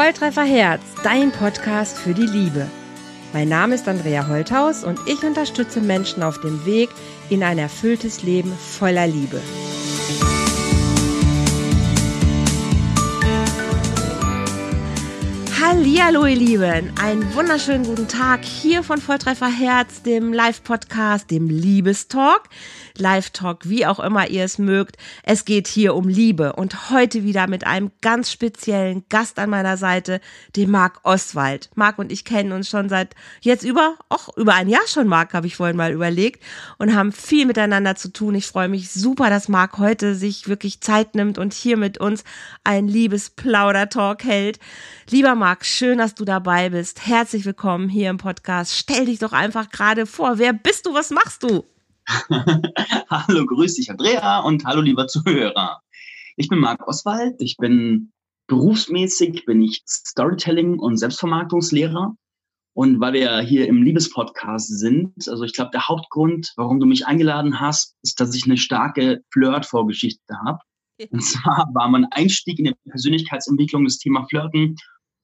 Volltreffer Herz, dein Podcast für die Liebe. Mein Name ist Andrea Holthaus und ich unterstütze Menschen auf dem Weg in ein erfülltes Leben voller Liebe. Hallihallo, ihr Lieben. Einen wunderschönen guten Tag hier von Volltreffer Herz, dem Live-Podcast, dem Liebestalk. Live-Talk, wie auch immer ihr es mögt. Es geht hier um Liebe und heute wieder mit einem ganz speziellen Gast an meiner Seite, dem Marc Oswald. Marc und ich kennen uns schon seit jetzt über, auch über ein Jahr schon, Marc, habe ich vorhin mal überlegt und haben viel miteinander zu tun. Ich freue mich super, dass Marc heute sich wirklich Zeit nimmt und hier mit uns ein Liebesplauder-Talk hält. Lieber Marc, schön, dass du dabei bist. Herzlich willkommen hier im Podcast. Stell dich doch einfach gerade vor. Wer bist du? Was machst du? hallo, grüß dich, Andrea, und hallo, lieber Zuhörer. Ich bin Marc Oswald. Ich bin berufsmäßig bin ich Storytelling und Selbstvermarktungslehrer. Und weil wir hier im Liebespodcast sind, also ich glaube, der Hauptgrund, warum du mich eingeladen hast, ist, dass ich eine starke Flirt-Vorgeschichte habe. Und zwar war mein Einstieg in der Persönlichkeitsentwicklung das Thema Flirten.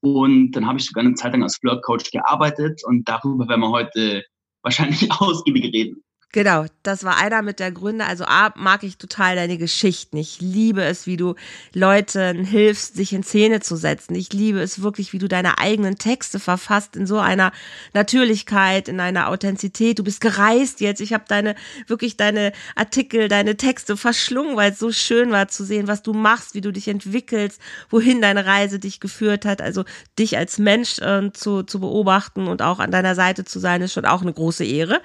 Und dann habe ich sogar eine Zeit lang als Flirt-Coach gearbeitet. Und darüber werden wir heute wahrscheinlich ausgiebig reden. Genau, das war einer mit der Gründe. Also A, mag ich total deine Geschichten. Ich liebe es, wie du Leuten hilfst, sich in Szene zu setzen. Ich liebe es wirklich, wie du deine eigenen Texte verfasst in so einer Natürlichkeit, in einer Authentizität. Du bist gereist jetzt. Ich habe deine, wirklich deine Artikel, deine Texte verschlungen, weil es so schön war zu sehen, was du machst, wie du dich entwickelst, wohin deine Reise dich geführt hat. Also dich als Mensch äh, zu, zu beobachten und auch an deiner Seite zu sein, ist schon auch eine große Ehre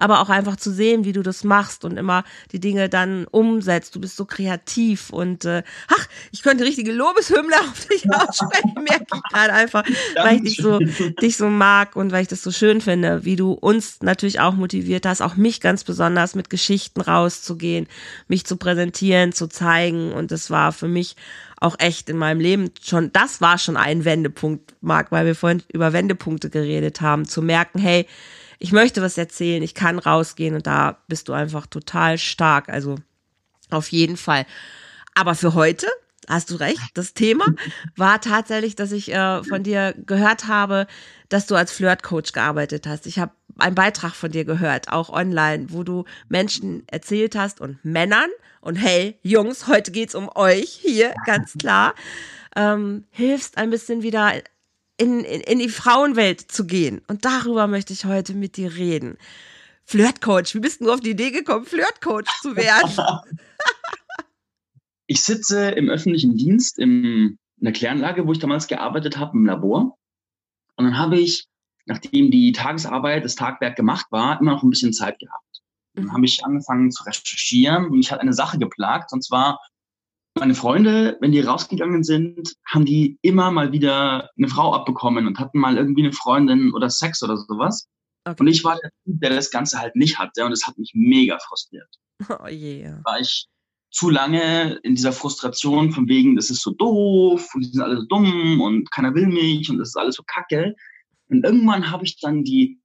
aber auch einfach zu sehen, wie du das machst und immer die Dinge dann umsetzt. Du bist so kreativ und äh, ach, ich könnte richtige Lobeshymne auf dich aussprechen, merke ich gerade einfach, weil ich dich so, dich so mag und weil ich das so schön finde, wie du uns natürlich auch motiviert hast, auch mich ganz besonders mit Geschichten rauszugehen, mich zu präsentieren, zu zeigen und das war für mich auch echt in meinem Leben schon, das war schon ein Wendepunkt, Marc, weil wir vorhin über Wendepunkte geredet haben, zu merken, hey, ich möchte was erzählen, ich kann rausgehen und da bist du einfach total stark. Also auf jeden Fall. Aber für heute, hast du recht, das Thema war tatsächlich, dass ich äh, von dir gehört habe, dass du als Flirtcoach gearbeitet hast. Ich habe einen Beitrag von dir gehört, auch online, wo du Menschen erzählt hast und Männern und hey, Jungs, heute geht's um euch hier, ganz klar. Ähm, hilfst ein bisschen wieder in, in, in die Frauenwelt zu gehen. Und darüber möchte ich heute mit dir reden. Flirtcoach, wie bist du auf die Idee gekommen, Flirtcoach zu werden? ich sitze im öffentlichen Dienst in einer Kläranlage, wo ich damals gearbeitet habe, im Labor. Und dann habe ich, nachdem die Tagesarbeit, das Tagwerk gemacht war, immer noch ein bisschen Zeit gehabt. Dann mhm. habe ich angefangen zu recherchieren und mich hat eine Sache geplagt, und zwar meine Freunde, wenn die rausgegangen sind, haben die immer mal wieder eine Frau abbekommen und hatten mal irgendwie eine Freundin oder Sex oder sowas. Okay. Und ich war der Typ, der das Ganze halt nicht hatte und es hat mich mega frustriert. Oh yeah. War ich zu lange in dieser Frustration von wegen, das ist so doof und die sind alle so dumm und keiner will mich und das ist alles so kacke. Und irgendwann habe ich dann die,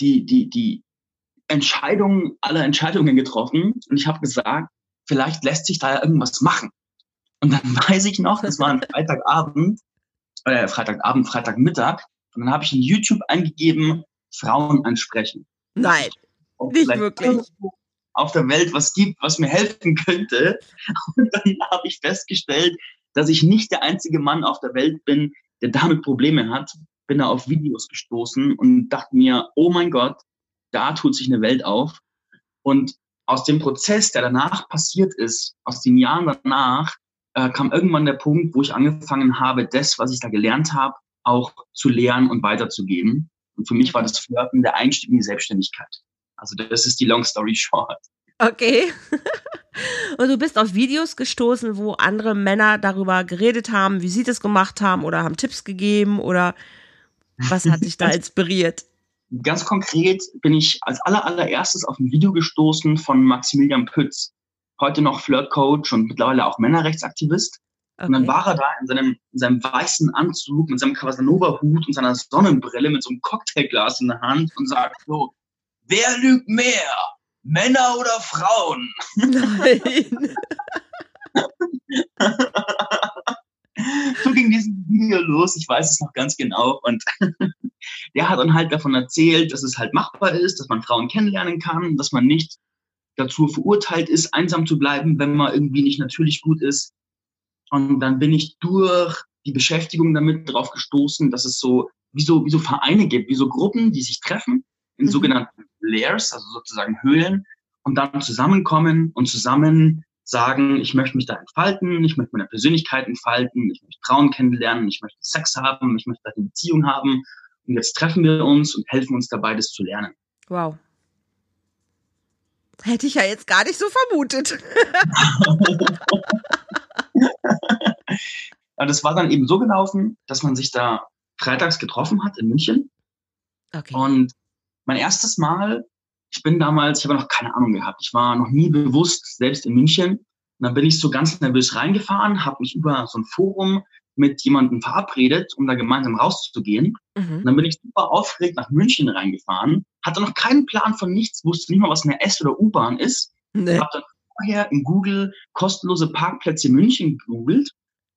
die, die, die Entscheidung aller Entscheidungen getroffen und ich habe gesagt, vielleicht lässt sich da ja irgendwas machen. Und dann weiß ich noch, das war ein Freitagabend, äh, Freitagabend, Freitagmittag, und dann habe ich in YouTube eingegeben, Frauen ansprechen. Nein, nicht wirklich. Auf der Welt was gibt, was mir helfen könnte. Und dann habe ich festgestellt, dass ich nicht der einzige Mann auf der Welt bin, der damit Probleme hat. Bin da auf Videos gestoßen und dachte mir, oh mein Gott, da tut sich eine Welt auf. Und aus dem Prozess, der danach passiert ist, aus den Jahren danach, äh, kam irgendwann der Punkt, wo ich angefangen habe, das, was ich da gelernt habe, auch zu lernen und weiterzugeben. Und für mich war das Flirten der Einstieg in die Selbstständigkeit. Also das ist die Long Story Short. Okay. Und du bist auf Videos gestoßen, wo andere Männer darüber geredet haben, wie sie das gemacht haben oder haben Tipps gegeben oder was hat dich da inspiriert? Ganz konkret bin ich als aller, allererstes auf ein Video gestoßen von Maximilian Pütz, heute noch Flirtcoach und mittlerweile auch Männerrechtsaktivist. Okay. Und dann war er da in seinem, in seinem weißen Anzug, mit seinem Casanova-Hut und seiner Sonnenbrille mit so einem Cocktailglas in der Hand und sagt so, wer lügt mehr? Männer oder Frauen? Nein. so ging dieses Video los, ich weiß es noch ganz genau. Und der hat dann halt davon erzählt, dass es halt machbar ist, dass man Frauen kennenlernen kann, dass man nicht dazu verurteilt ist, einsam zu bleiben, wenn man irgendwie nicht natürlich gut ist. Und dann bin ich durch die Beschäftigung damit drauf gestoßen, dass es so wie so, wie so Vereine gibt, wie so Gruppen, die sich treffen in mhm. sogenannten Layers, also sozusagen Höhlen, und dann zusammenkommen und zusammen sagen, ich möchte mich da entfalten, ich möchte meine Persönlichkeit entfalten, ich möchte Frauen kennenlernen, ich möchte Sex haben, ich möchte eine Beziehung haben. Und jetzt treffen wir uns und helfen uns dabei, das zu lernen. Wow. Hätte ich ja jetzt gar nicht so vermutet. ja, das war dann eben so gelaufen, dass man sich da freitags getroffen hat in München. Okay. Und mein erstes Mal ich bin damals, ich habe noch keine Ahnung gehabt. Ich war noch nie bewusst, selbst in München. Und dann bin ich so ganz nervös reingefahren, habe mich über so ein Forum mit jemandem verabredet, um da gemeinsam rauszugehen. Mhm. Und dann bin ich super aufgeregt nach München reingefahren, hatte noch keinen Plan von nichts, wusste nicht mal, was eine S- oder U-Bahn ist. Nee. Habe dann vorher in Google kostenlose Parkplätze in München gegoogelt,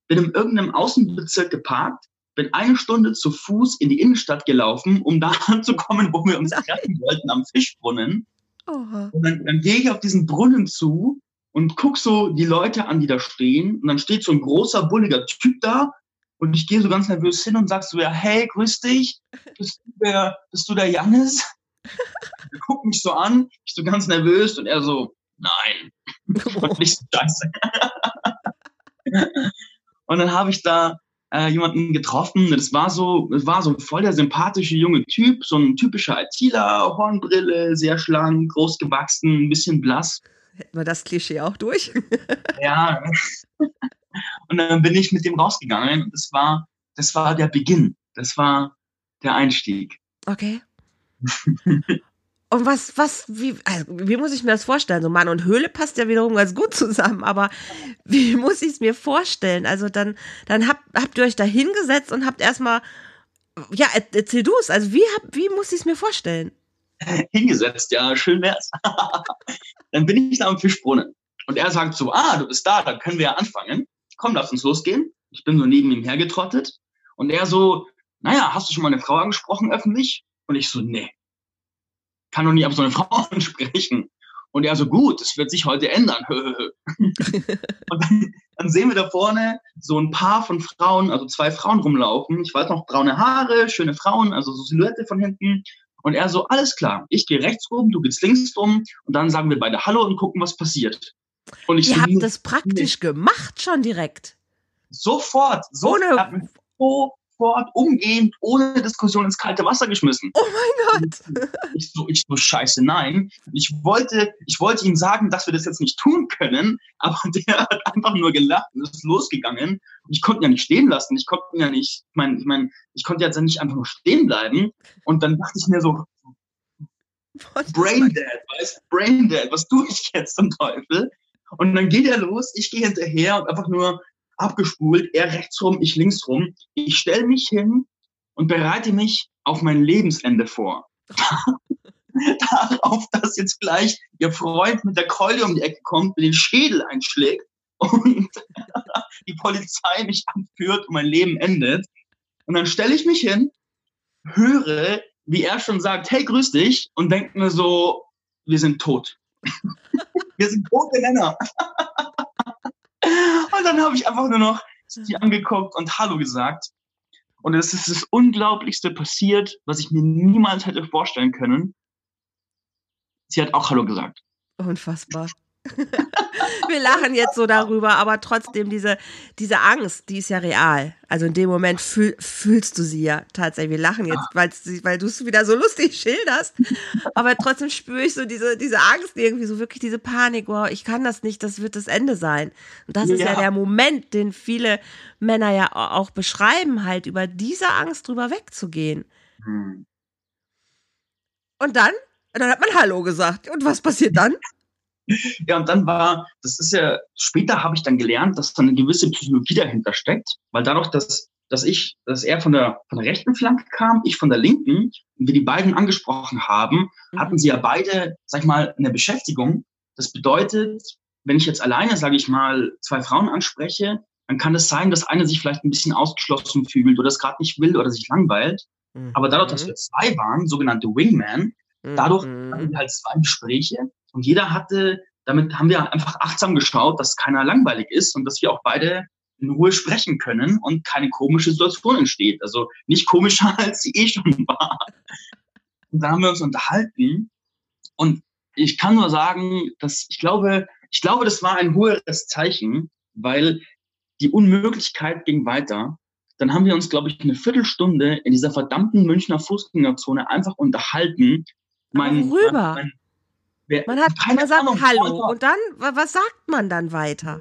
bin in irgendeinem Außenbezirk geparkt, bin eine Stunde zu Fuß in die Innenstadt gelaufen, um da anzukommen, wo wir uns treffen wollten, am Fischbrunnen. Oha. Und dann, dann gehe ich auf diesen Brunnen zu und guck so die Leute an, die da stehen. Und dann steht so ein großer, bulliger Typ da. Und ich gehe so ganz nervös hin und sag so, ja, hey, grüß dich. Bist du der, bist du der Jannis? er guckt mich so an, ich so ganz nervös und er so, nein. und nicht so scheiße. und dann habe ich da äh, jemanden getroffen. Das war so, das war so voll der sympathische junge Typ, so ein typischer ITler, Hornbrille, sehr schlank, groß gewachsen, ein bisschen blass. Hätten wir das Klischee auch durch? ja. Und dann bin ich mit dem rausgegangen. Das war, das war der Beginn. Das war der Einstieg. Okay. Und was, was, wie, also wie muss ich mir das vorstellen? So Mann und Höhle passt ja wiederum ganz gut zusammen, aber wie muss ich es mir vorstellen? Also dann, dann habt, habt ihr euch da hingesetzt und habt erstmal, ja, erzähl du es, also wie, hab, wie muss ich es mir vorstellen? Hingesetzt, ja, schön wär's. dann bin ich da am Fischbrunnen und er sagt so, ah, du bist da, dann können wir ja anfangen. Komm, lass uns losgehen. Ich bin so neben ihm hergetrottet und er so, naja, hast du schon mal eine Frau angesprochen öffentlich? Und ich so, nee kann doch nie auf so eine Frau ansprechen. Und er so, gut, das wird sich heute ändern. und dann, dann, sehen wir da vorne so ein Paar von Frauen, also zwei Frauen rumlaufen. Ich weiß noch, braune Haare, schöne Frauen, also so Silhouette von hinten. Und er so, alles klar, ich gehe rechts rum, du gehst links rum. Und dann sagen wir beide Hallo und gucken, was passiert. Und ich Ihr so, habt das praktisch nee. gemacht schon direkt. Sofort, sofort. Ohne, so sofort umgehend, ohne Diskussion ins kalte Wasser geschmissen. Oh mein Gott. Ich so, ich so, scheiße, nein. Ich wollte, ich wollte ihm sagen, dass wir das jetzt nicht tun können, aber der hat einfach nur gelacht und ist losgegangen. Und ich konnte ihn ja nicht stehen lassen. Ich konnte ihn ja nicht, ich meine, ich, mein, ich konnte jetzt nicht einfach nur stehen bleiben. Und dann dachte ich mir so, Brain Dead, weißt Brain Dead, was tue ich jetzt zum Teufel? Und dann geht er los, ich gehe hinterher und einfach nur abgespult, er rechts rum, ich links rum. Ich stelle mich hin und bereite mich auf mein Lebensende vor. Darauf, dass jetzt gleich ihr Freund mit der Keule um die Ecke kommt, mir den Schädel einschlägt und die Polizei mich anführt und mein Leben endet. Und dann stelle ich mich hin, höre, wie er schon sagt, hey, grüß dich, und denke mir so, wir sind tot. wir sind tote Männer. Und dann habe ich einfach nur noch sie angeguckt und Hallo gesagt. Und es ist das Unglaublichste passiert, was ich mir niemals hätte vorstellen können. Sie hat auch Hallo gesagt. Unfassbar. Wir lachen jetzt so darüber, aber trotzdem diese, diese Angst, die ist ja real. Also in dem Moment fühl, fühlst du sie ja tatsächlich. Wir lachen jetzt, weil du es wieder so lustig schilderst, aber trotzdem spüre ich so diese, diese Angst irgendwie, so wirklich diese Panik, wow, ich kann das nicht, das wird das Ende sein. Und das ja. ist ja der Moment, den viele Männer ja auch beschreiben, halt über diese Angst drüber wegzugehen. Hm. Und dann? Dann hat man Hallo gesagt. Und was passiert dann? Ja, und dann war, das ist ja, später habe ich dann gelernt, dass da eine gewisse Psychologie dahinter steckt, weil dadurch, dass, dass ich, dass er von der, von der rechten Flanke kam, ich von der linken, und wir die beiden angesprochen haben, mhm. hatten sie ja beide, sag ich mal, eine Beschäftigung. Das bedeutet, wenn ich jetzt alleine, sage ich mal, zwei Frauen anspreche, dann kann es sein, dass einer sich vielleicht ein bisschen ausgeschlossen fühlt oder es gerade nicht will oder sich langweilt. Mhm. Aber dadurch, dass wir zwei waren, sogenannte Wingman, mhm. dadurch hatten wir halt zwei Gespräche und jeder hatte, damit haben wir einfach achtsam geschaut, dass keiner langweilig ist und dass wir auch beide in Ruhe sprechen können und keine komische Situation entsteht. Also nicht komischer, als sie eh schon war. Und da haben wir uns unterhalten und ich kann nur sagen, dass ich glaube, ich glaube, das war ein hohes Zeichen, weil die Unmöglichkeit ging weiter. Dann haben wir uns, glaube ich, eine Viertelstunde in dieser verdammten Münchner Fußgängerzone einfach unterhalten. Mein, worüber? Mein, wer, man hat, man sagt Ahnung, Hallo und dann, was sagt man dann weiter?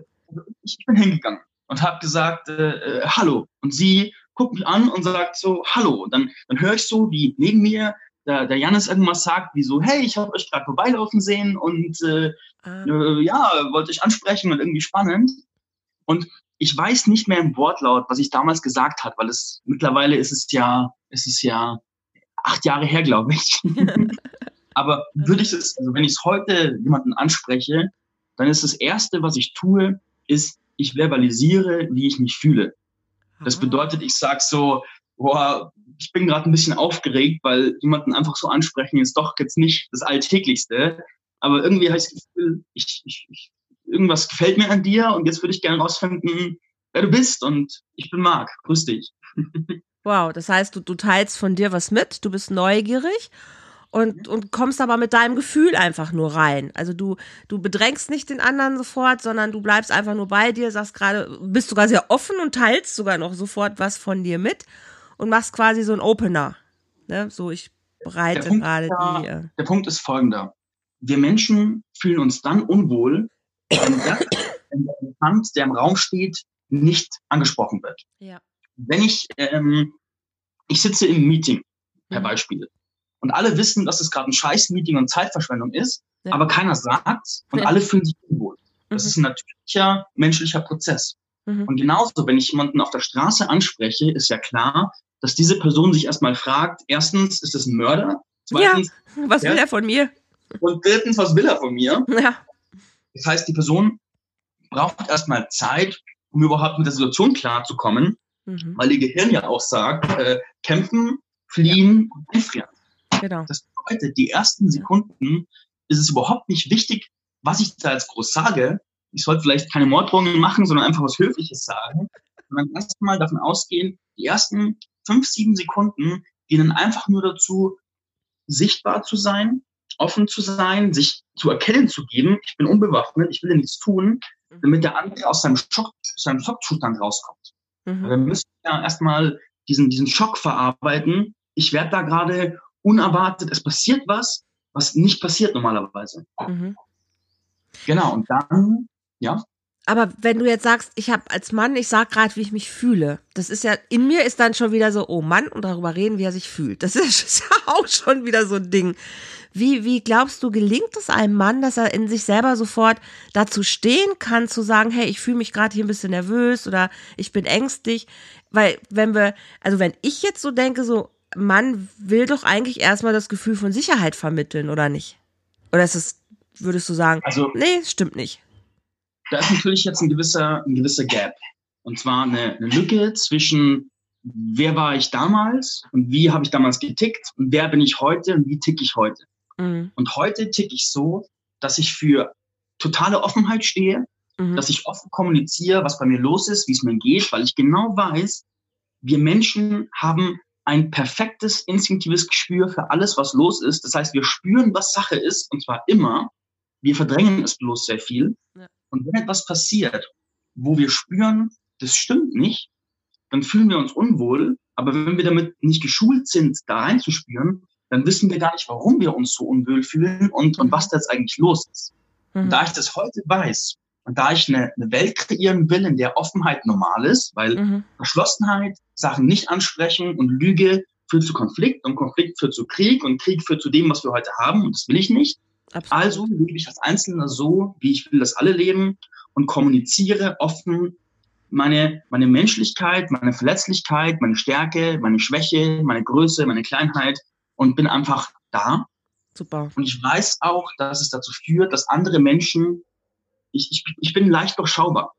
Ich bin hingegangen und habe gesagt, äh, äh, Hallo. Und sie guckt mich an und sagt so, Hallo. Und dann, dann höre ich so, wie neben mir der, der Janis irgendwas sagt, wie so, hey, ich habe euch gerade vorbeilaufen sehen und äh, ah. äh, ja, wollte ich ansprechen und irgendwie spannend. Und ich weiß nicht mehr im Wortlaut, was ich damals gesagt habe, weil es mittlerweile ist es ja, ist es ja acht Jahre her, glaube ich. Aber würde ich es, also wenn ich es heute jemanden anspreche, dann ist das erste, was ich tue, ist, ich verbalisiere, wie ich mich fühle. Das ah. bedeutet, ich sage so, boah, ich bin gerade ein bisschen aufgeregt, weil jemanden einfach so ansprechen ist doch jetzt nicht das Alltäglichste. Aber irgendwie habe ich das Gefühl, ich, ich, ich irgendwas gefällt mir an dir und jetzt würde ich gerne rausfinden, wer du bist und ich bin Marc. Grüß dich. Wow, das heißt, du, du teilst von dir was mit, du bist neugierig und, und kommst aber mit deinem Gefühl einfach nur rein. Also du, du bedrängst nicht den anderen sofort, sondern du bleibst einfach nur bei dir, sagst gerade, bist sogar sehr offen und teilst sogar noch sofort was von dir mit und machst quasi so einen Opener. Ne? So, ich bereite gerade die. Äh der Punkt ist folgender. Wir Menschen fühlen uns dann unwohl, wenn, das, wenn der Elefant, der im Raum steht, nicht angesprochen wird. Ja. Wenn ich, ähm, ich sitze im Meeting, per mhm. Beispiel, und alle wissen, dass es gerade ein Scheiß-Meeting und Zeitverschwendung ist, ja. aber keiner sagt und ja. alle fühlen sich unwohl. Das mhm. ist ein natürlicher menschlicher Prozess. Mhm. Und genauso, wenn ich jemanden auf der Straße anspreche, ist ja klar, dass diese Person sich erstmal fragt, erstens, ist es ein Mörder? Zweitens, ja, was will er von mir? Und drittens, was will er von mir? Ja. Das heißt, die Person braucht erstmal Zeit, um überhaupt mit der Situation klarzukommen, mhm. weil ihr Gehirn ja auch sagt, äh, kämpfen, fliehen und einfrieren. Genau. Das bedeutet, die ersten Sekunden ist es überhaupt nicht wichtig, was ich da jetzt groß sage. Ich sollte vielleicht keine Morddrohungen machen, sondern einfach was Höfliches sagen. Sondern erstmal davon ausgehen, die ersten fünf, sieben Sekunden dienen einfach nur dazu, sichtbar zu sein, offen zu sein, sich zu erkennen zu geben, ich bin unbewaffnet, ich will nichts tun, mhm. damit der andere aus seinem Schock, seinem Schockzustand rauskommt. Mhm. Wir müssen ja erstmal diesen, diesen Schock verarbeiten. Ich werde da gerade unerwartet, es passiert was, was nicht passiert normalerweise. Mhm. Genau, und dann, ja. Aber wenn du jetzt sagst, ich habe als Mann, ich sag gerade, wie ich mich fühle, das ist ja, in mir ist dann schon wieder so, oh Mann, und darüber reden, wie er sich fühlt. Das ist ja auch schon wieder so ein Ding. Wie, wie glaubst du, gelingt es einem Mann, dass er in sich selber sofort dazu stehen kann, zu sagen, hey, ich fühle mich gerade hier ein bisschen nervös oder ich bin ängstlich? Weil, wenn wir, also wenn ich jetzt so denke, so, Mann will doch eigentlich erstmal das Gefühl von Sicherheit vermitteln, oder nicht? Oder ist es, würdest du sagen, also, nee, stimmt nicht? Da ist natürlich jetzt ein gewisser, ein gewisser Gap. Und zwar eine, eine Lücke zwischen wer war ich damals und wie habe ich damals getickt und wer bin ich heute und wie ticke ich heute. Mhm. Und heute ticke ich so, dass ich für totale Offenheit stehe, mhm. dass ich offen kommuniziere, was bei mir los ist, wie es mir geht, weil ich genau weiß, wir Menschen haben ein perfektes instinktives Gespür für alles, was los ist. Das heißt, wir spüren, was Sache ist, und zwar immer. Wir verdrängen es bloß sehr viel. Ja. Und wenn etwas passiert, wo wir spüren, das stimmt nicht, dann fühlen wir uns unwohl. Aber wenn wir damit nicht geschult sind, da reinzuspüren, dann wissen wir gar nicht, warum wir uns so unwohl fühlen und, und was da jetzt eigentlich los ist. Mhm. Da ich das heute weiß und da ich eine, eine Welt kreieren will, in der Offenheit normal ist, weil mhm. Verschlossenheit, Sachen nicht ansprechen und Lüge führt zu Konflikt und Konflikt führt zu Krieg und Krieg führt zu dem, was wir heute haben und das will ich nicht. Absolut. Also lebe ich als Einzelner so, wie ich will, dass alle leben und kommuniziere offen meine, meine Menschlichkeit, meine Verletzlichkeit, meine Stärke, meine Schwäche, meine Größe, meine Kleinheit und bin einfach da. Super. Und ich weiß auch, dass es dazu führt, dass andere Menschen, ich, ich, ich bin leicht durchschaubar.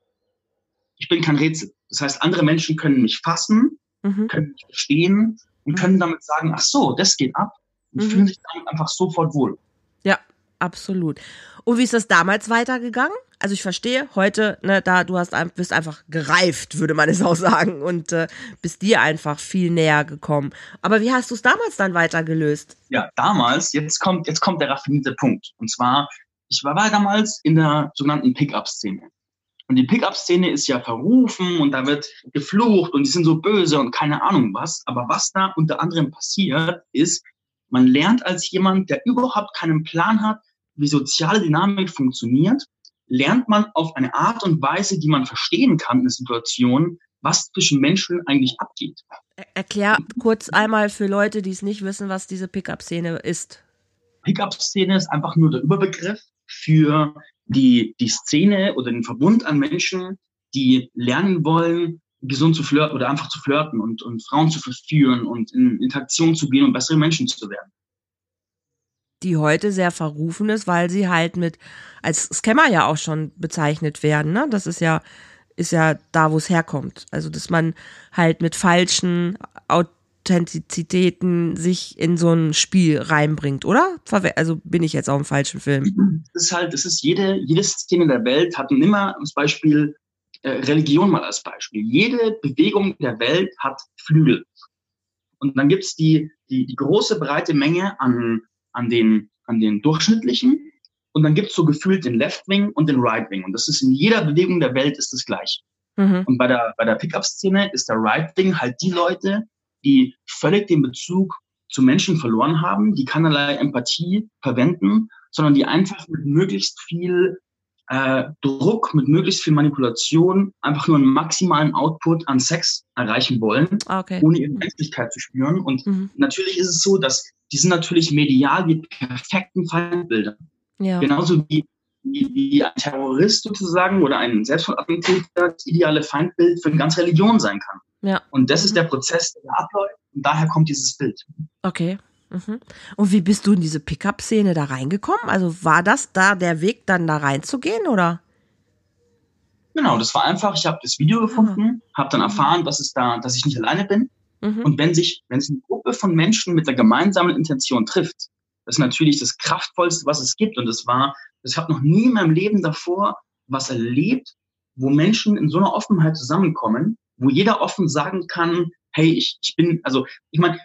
Ich bin kein Rätsel. Das heißt, andere Menschen können mich fassen, mhm. können mich verstehen und mhm. können damit sagen, ach so, das geht ab und mhm. fühlen sich damit einfach sofort wohl. Ja, absolut. Und wie ist das damals weitergegangen? Also ich verstehe, heute, ne, da du hast bist einfach gereift, würde man es auch sagen, und äh, bist dir einfach viel näher gekommen. Aber wie hast du es damals dann weiter gelöst? Ja, damals, jetzt kommt, jetzt kommt der raffinierte Punkt. Und zwar, ich war, war damals in der sogenannten Pickup-Szene. Und die Pickup-Szene ist ja verrufen und da wird geflucht und die sind so böse und keine Ahnung was. Aber was da unter anderem passiert, ist, man lernt als jemand, der überhaupt keinen Plan hat, wie soziale Dynamik funktioniert, lernt man auf eine Art und Weise, die man verstehen kann in der Situation, was zwischen Menschen eigentlich abgeht. Erklär kurz einmal für Leute, die es nicht wissen, was diese Pickup-Szene ist. Pickup-Szene ist einfach nur der Überbegriff für die, die Szene oder den Verbund an Menschen, die lernen wollen, gesund zu flirten oder einfach zu flirten und, und Frauen zu verführen und in Interaktion zu gehen und bessere Menschen zu werden. Die heute sehr verrufen ist, weil sie halt mit als Scammer ja auch schon bezeichnet werden. Ne? Das ist ja, ist ja da, wo es herkommt. Also, dass man halt mit falschen Authentizitäten sich in so ein Spiel reinbringt, oder? Also bin ich jetzt auch im falschen Film. Das ist halt, das ist jede, jede Szene der Welt hat immer das Beispiel äh, Religion mal als Beispiel. Jede Bewegung der Welt hat Flügel. Und dann gibt's die, die, die große breite Menge an, an, den, an den durchschnittlichen. Und dann gibt's so gefühlt den Left Wing und den Right Wing. Und das ist in jeder Bewegung der Welt ist das gleich. Mhm. Und bei der, bei der Pickup-Szene ist der Right Wing halt die Leute, die völlig den Bezug zu Menschen verloren haben, die keinerlei Empathie verwenden, sondern die einfach mit möglichst viel äh, Druck, mit möglichst viel Manipulation einfach nur einen maximalen Output an Sex erreichen wollen, ah, okay. ohne ihre Menschlichkeit zu spüren. Und mhm. natürlich ist es so, dass die sind natürlich medial wie perfekten Feindbilder. Ja. Genauso wie, wie, wie ein Terrorist sozusagen oder ein Selbstmordattentäter das ideale Feindbild für eine ganze Religion sein kann. Ja. Und das ist der Prozess, der abläuft. Und daher kommt dieses Bild. Okay. Mhm. Und wie bist du in diese Pickup-Szene da reingekommen? Also war das da der Weg, dann da reinzugehen, oder? Genau, das war einfach, ich habe das Video gefunden, mhm. habe dann erfahren, dass es da, dass ich nicht alleine bin. Mhm. Und wenn sich, wenn sich eine Gruppe von Menschen mit der gemeinsamen Intention trifft, das ist natürlich das Kraftvollste, was es gibt. Und das war, ich habe noch nie in meinem Leben davor was erlebt, wo Menschen in so einer Offenheit zusammenkommen wo jeder offen sagen kann, hey, ich, ich bin, also ich meine,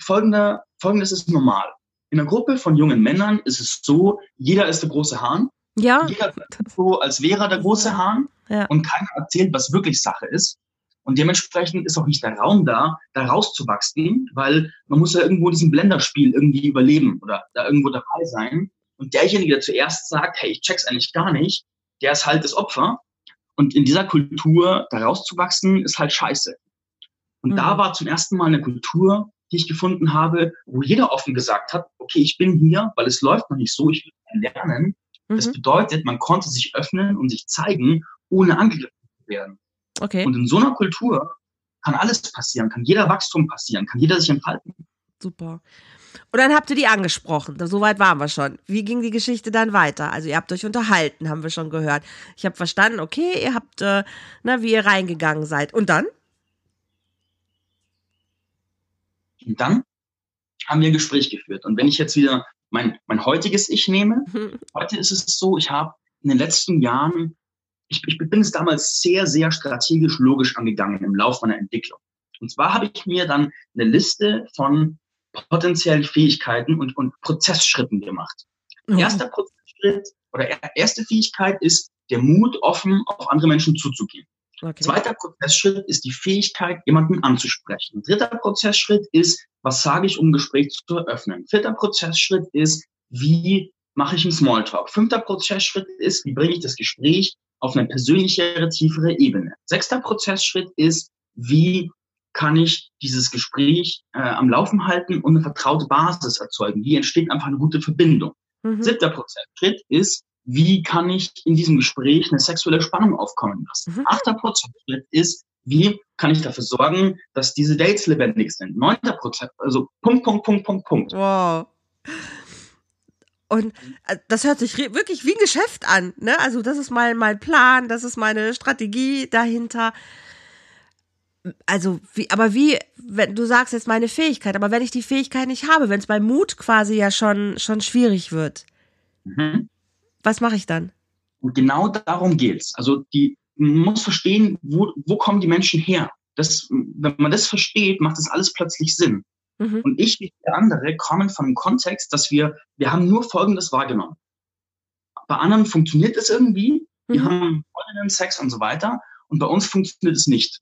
folgender, folgendes ist normal. In einer Gruppe von jungen Männern ist es so, jeder ist der große Hahn. Ja. Jeder so, als wäre er der große Hahn ja. und keiner erzählt, was wirklich Sache ist. Und dementsprechend ist auch nicht der Raum da, da rauszuwachsen, weil man muss ja irgendwo diesen Blenderspiel irgendwie überleben oder da irgendwo dabei sein. Und derjenige, der zuerst sagt, hey, ich check's eigentlich gar nicht, der ist halt das Opfer. Und in dieser Kultur da rauszuwachsen, ist halt scheiße. Und mhm. da war zum ersten Mal eine Kultur, die ich gefunden habe, wo jeder offen gesagt hat, okay, ich bin hier, weil es läuft noch nicht so, ich will lernen. Mhm. Das bedeutet, man konnte sich öffnen und sich zeigen, ohne angegriffen zu werden. Okay. Und in so einer Kultur kann alles passieren, kann jeder Wachstum passieren, kann jeder sich entfalten. Super. Und dann habt ihr die angesprochen. Soweit waren wir schon. Wie ging die Geschichte dann weiter? Also ihr habt euch unterhalten, haben wir schon gehört. Ich habe verstanden, okay, ihr habt, äh, na, wie ihr reingegangen seid. Und dann? Und dann haben wir ein Gespräch geführt. Und wenn ich jetzt wieder mein, mein heutiges Ich nehme, heute ist es so, ich habe in den letzten Jahren, ich, ich bin es damals sehr, sehr strategisch logisch angegangen im Laufe meiner Entwicklung. Und zwar habe ich mir dann eine Liste von potenziellen Fähigkeiten und, und Prozessschritten gemacht. Mhm. Erster Prozessschritt oder erste Fähigkeit ist der Mut, offen auf andere Menschen zuzugehen. Okay. Zweiter Prozessschritt ist die Fähigkeit, jemanden anzusprechen. Dritter Prozessschritt ist, was sage ich, um ein Gespräch zu eröffnen. Vierter Prozessschritt ist, wie mache ich einen Smalltalk. Fünfter Prozessschritt ist, wie bringe ich das Gespräch auf eine persönlichere, tiefere Ebene. Sechster Prozessschritt ist, wie kann ich dieses Gespräch äh, am Laufen halten und eine vertraute Basis erzeugen. Wie entsteht einfach eine gute Verbindung? Mhm. Siebter Prozessschritt ist, wie kann ich in diesem Gespräch eine sexuelle Spannung aufkommen lassen? Mhm. Achter Prozessschritt ist, wie kann ich dafür sorgen, dass diese Dates lebendig sind? Neunter Prozess, also Punkt, Punkt, Punkt, Punkt, Punkt. Wow. Und äh, das hört sich wirklich wie ein Geschäft an. Ne? Also das ist mein, mein Plan, das ist meine Strategie dahinter. Also, wie, aber wie, wenn du sagst jetzt meine Fähigkeit, aber wenn ich die Fähigkeit nicht habe, wenn es bei Mut quasi ja schon, schon schwierig wird, mhm. was mache ich dann? Und genau darum geht's. Also die, man muss verstehen, wo, wo kommen die Menschen her? Das, wenn man das versteht, macht das alles plötzlich Sinn. Mhm. Und ich wie viele andere kommen von einem Kontext, dass wir, wir haben nur Folgendes wahrgenommen. Bei anderen funktioniert es irgendwie, wir mhm. haben Freundinnen, Sex und so weiter. Und bei uns funktioniert es nicht.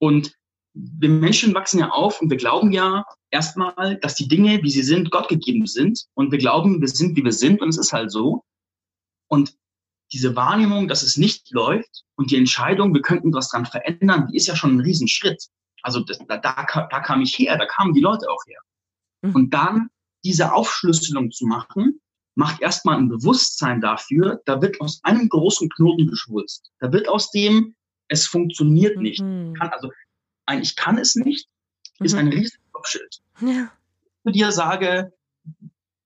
Und wir Menschen wachsen ja auf und wir glauben ja erstmal, dass die Dinge, wie sie sind, Gott gegeben sind. Und wir glauben, wir sind, wie wir sind. Und es ist halt so. Und diese Wahrnehmung, dass es nicht läuft und die Entscheidung, wir könnten was dran verändern, die ist ja schon ein Riesenschritt. Also das, da, da, da kam ich her, da kamen die Leute auch her. Mhm. Und dann diese Aufschlüsselung zu machen, macht erstmal ein Bewusstsein dafür, da wird aus einem großen Knoten geschwulst. Da wird aus dem, es funktioniert nicht. Mhm. Kann, also ein Ich kann es nicht ist mhm. ein riesiges Kopfschild. Ja. Ich dir sage,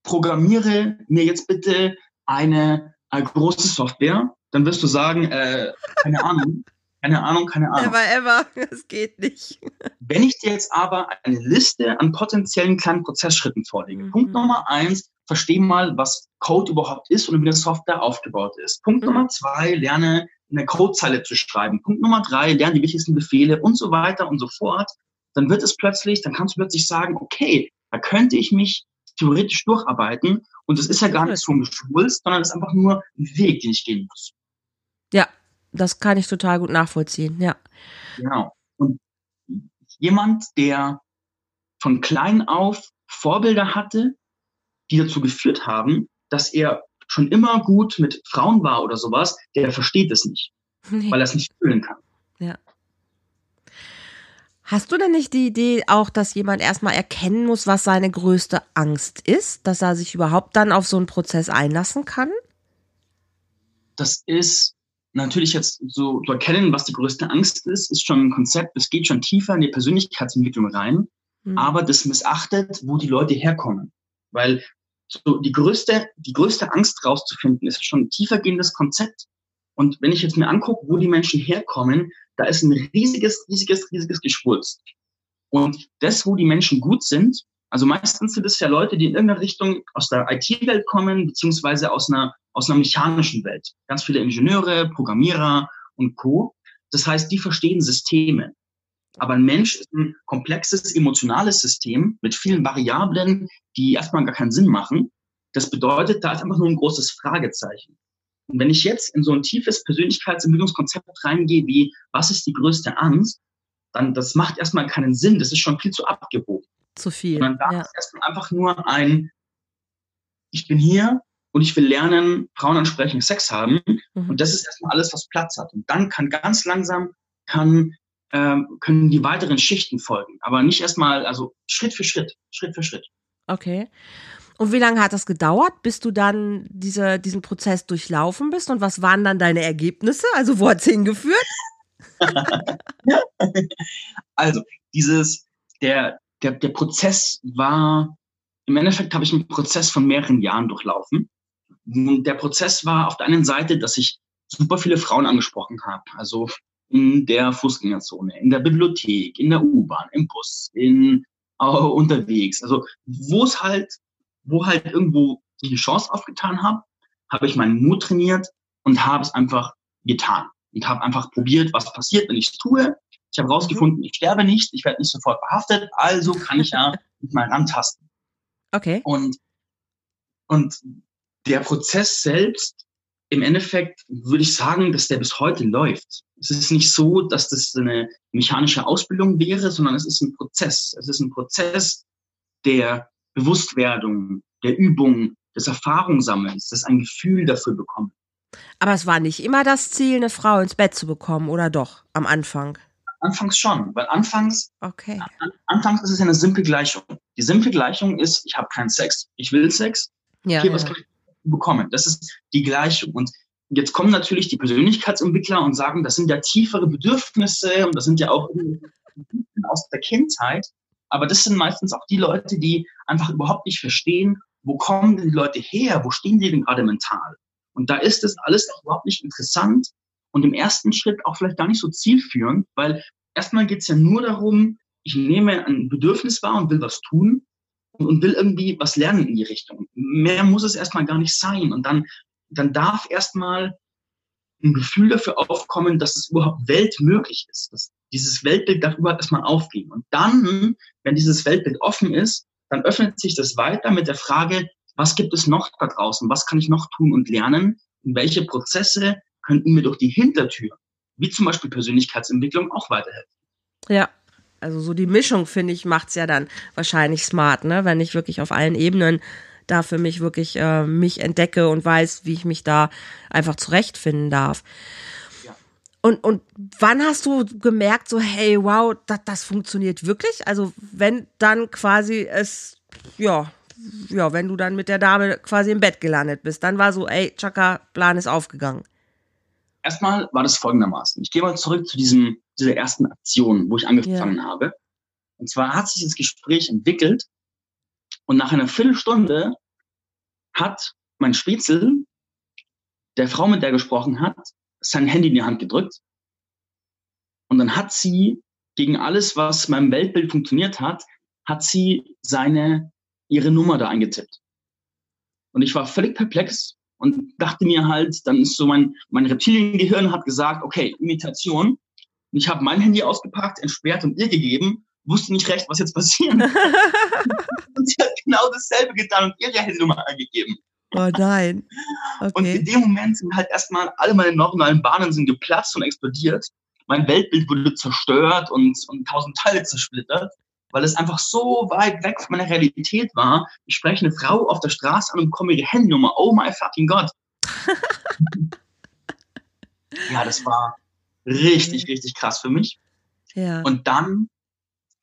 programmiere mir jetzt bitte eine eine große Software, dann wirst du sagen, äh, keine Ahnung, keine Ahnung, keine Ahnung. Never ever, das geht nicht. Wenn ich dir jetzt aber eine Liste an potenziellen kleinen Prozessschritten vorlege. Mhm. Punkt Nummer eins, versteh mal, was Code überhaupt ist und wie eine Software aufgebaut ist. Punkt mhm. Nummer zwei, lerne eine Codezeile zu schreiben. Punkt Nummer drei, lerne die wichtigsten Befehle und so weiter und so fort. Dann wird es plötzlich, dann kannst du plötzlich sagen, okay, da könnte ich mich theoretisch durcharbeiten und es ist ja gar nicht so geschwulst, sondern es ist einfach nur ein Weg, den ich gehen muss. Ja, das kann ich total gut nachvollziehen, ja. Genau. Und jemand, der von klein auf Vorbilder hatte, die dazu geführt haben, dass er schon immer gut mit Frauen war oder sowas, der versteht es nicht, nee. weil er es nicht fühlen kann. Ja. Hast du denn nicht die Idee auch, dass jemand erstmal erkennen muss, was seine größte Angst ist, dass er sich überhaupt dann auf so einen Prozess einlassen kann? Das ist natürlich jetzt so zu erkennen, was die größte Angst ist, ist schon ein Konzept, es geht schon tiefer in die Persönlichkeitsentwicklung rein, mhm. aber das missachtet, wo die Leute herkommen. Weil so die größte, die größte Angst rauszufinden, ist schon ein tiefergehendes Konzept. Und wenn ich jetzt mir angucke, wo die Menschen herkommen, da ist ein riesiges, riesiges, riesiges Geschwulst. Und das, wo die Menschen gut sind, also meistens sind es ja Leute, die in irgendeiner Richtung aus der IT-Welt kommen, beziehungsweise aus einer, aus einer mechanischen Welt. Ganz viele Ingenieure, Programmierer und Co. Das heißt, die verstehen Systeme. Aber ein Mensch ist ein komplexes emotionales System mit vielen Variablen, die erstmal gar keinen Sinn machen. Das bedeutet, da ist einfach nur ein großes Fragezeichen. Und wenn ich jetzt in so ein tiefes Persönlichkeitsentwicklungskonzept reingehe, wie was ist die größte Angst, dann das macht erstmal keinen Sinn. Das ist schon viel zu abgewogen. Zu viel. Und dann ja. ist erstmal einfach nur ein, ich bin hier und ich will lernen, Frauen ansprechen, Sex haben. Mhm. Und das ist erstmal alles, was Platz hat. Und dann kann ganz langsam, kann, äh, können die weiteren Schichten folgen. Aber nicht erstmal, also Schritt für Schritt, Schritt für Schritt. Okay. Und wie lange hat das gedauert, bis du dann diese, diesen Prozess durchlaufen bist? Und was waren dann deine Ergebnisse? Also wo hat es hingeführt? also, dieses, der, der, der Prozess war, im Endeffekt habe ich einen Prozess von mehreren Jahren durchlaufen. Der Prozess war auf der einen Seite, dass ich super viele Frauen angesprochen habe. Also in der Fußgängerzone, in der Bibliothek, in der U-Bahn, im Bus, in uh, unterwegs. Also wo es halt wo halt irgendwo sich eine Chance aufgetan habe, habe ich meinen Mut trainiert und habe es einfach getan und habe einfach probiert, was passiert, wenn ich es tue. Ich habe rausgefunden, ich sterbe nicht, ich werde nicht sofort verhaftet, also kann ich ja mal rantasten. Okay. Und, und der Prozess selbst, im Endeffekt würde ich sagen, dass der bis heute läuft. Es ist nicht so, dass das eine mechanische Ausbildung wäre, sondern es ist ein Prozess. Es ist ein Prozess, der Bewusstwerdung, der Übung, des Erfahrungssammelns, das ein Gefühl dafür bekommen. Aber es war nicht immer das Ziel, eine Frau ins Bett zu bekommen, oder doch? Am Anfang? Anfangs schon, weil anfangs, okay. An, anfangs ist es eine simple Gleichung. Die simple Gleichung ist, ich habe keinen Sex, ich will Sex, ja, okay, was ja. kann ich bekommen? Das ist die Gleichung. Und jetzt kommen natürlich die Persönlichkeitsentwickler und sagen, das sind ja tiefere Bedürfnisse und das sind ja auch aus der Kindheit. Aber das sind meistens auch die Leute, die einfach überhaupt nicht verstehen, wo kommen denn die Leute her? Wo stehen die denn gerade mental? Und da ist das alles auch überhaupt nicht interessant und im ersten Schritt auch vielleicht gar nicht so zielführend, weil erstmal geht es ja nur darum, ich nehme ein Bedürfnis wahr und will was tun und will irgendwie was lernen in die Richtung. Mehr muss es erstmal gar nicht sein. Und dann, dann darf erstmal ein Gefühl dafür aufkommen, dass es überhaupt weltmöglich ist. Dass dieses Weltbild darf überhaupt erstmal aufgehen. Und dann, wenn dieses Weltbild offen ist, dann öffnet sich das weiter mit der Frage, was gibt es noch da draußen? Was kann ich noch tun und lernen? Und welche Prozesse könnten mir durch die Hintertür, wie zum Beispiel Persönlichkeitsentwicklung, auch weiterhelfen? Ja, also so die Mischung, finde ich, macht's ja dann wahrscheinlich smart, ne? Wenn ich wirklich auf allen Ebenen da für mich wirklich äh, mich entdecke und weiß, wie ich mich da einfach zurechtfinden darf. Ja. Und, und wann hast du gemerkt, so, hey, wow, das, das funktioniert wirklich? Also, wenn dann quasi es, ja, ja, wenn du dann mit der Dame quasi im Bett gelandet bist, dann war so, ey, Chaka, Plan ist aufgegangen. Erstmal war das folgendermaßen. Ich gehe mal zurück zu diesem, dieser ersten Aktion, wo ich angefangen ja. habe. Und zwar hat sich das Gespräch entwickelt und nach einer Viertelstunde hat mein Spitzel der Frau, mit der gesprochen hat, sein Handy in die Hand gedrückt. Und dann hat sie gegen alles, was meinem Weltbild funktioniert hat, hat sie seine, ihre Nummer da eingetippt. Und ich war völlig perplex und dachte mir halt, dann ist so mein, mein Reptiliengehirn hat gesagt, okay, Imitation. Und ich habe mein Handy ausgepackt, entsperrt und ihr gegeben wusste nicht recht, was jetzt passiert. und sie hat genau dasselbe getan und ihre Handynummer eingegeben. Oh nein. Okay. Und in dem Moment sind halt erstmal alle meine neuronalen Bahnen sind geplatzt und explodiert. Mein Weltbild wurde zerstört und, und tausend Teile zersplittert, weil es einfach so weit weg von meiner Realität war. Ich spreche eine Frau auf der Straße an und bekomme ihre Handynummer. Oh my fucking God. ja, das war richtig, richtig krass für mich. Ja. Und dann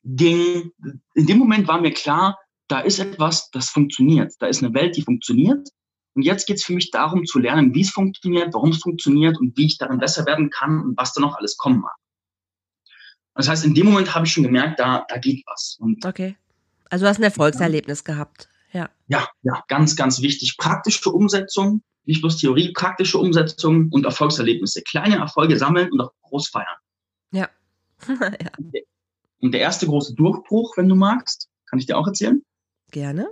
ging, in dem Moment war mir klar, da ist etwas, das funktioniert. Da ist eine Welt, die funktioniert. Und jetzt geht es für mich darum zu lernen, wie es funktioniert, warum es funktioniert und wie ich darin besser werden kann und was da noch alles kommen mag. Das heißt, in dem Moment habe ich schon gemerkt, da, da geht was. Und okay. Also du hast ein Erfolgserlebnis gehabt. Ja. Ja, ja, ganz, ganz wichtig. Praktische Umsetzung, nicht bloß Theorie, praktische Umsetzung und Erfolgserlebnisse. Kleine Erfolge sammeln und auch groß feiern. Ja. ja. Und der erste große Durchbruch, wenn du magst, kann ich dir auch erzählen? Gerne.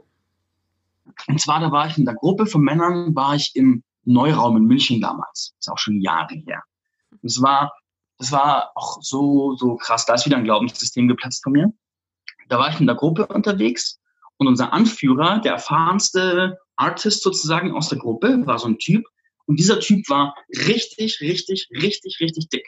Und zwar, da war ich in der Gruppe von Männern, war ich im Neuraum in München damals. Das ist auch schon Jahre her. Und es war, das war auch so, so krass. Da ist wieder ein Glaubenssystem geplatzt von mir. Da war ich in der Gruppe unterwegs und unser Anführer, der erfahrenste Artist sozusagen aus der Gruppe, war so ein Typ. Und dieser Typ war richtig, richtig, richtig, richtig dick.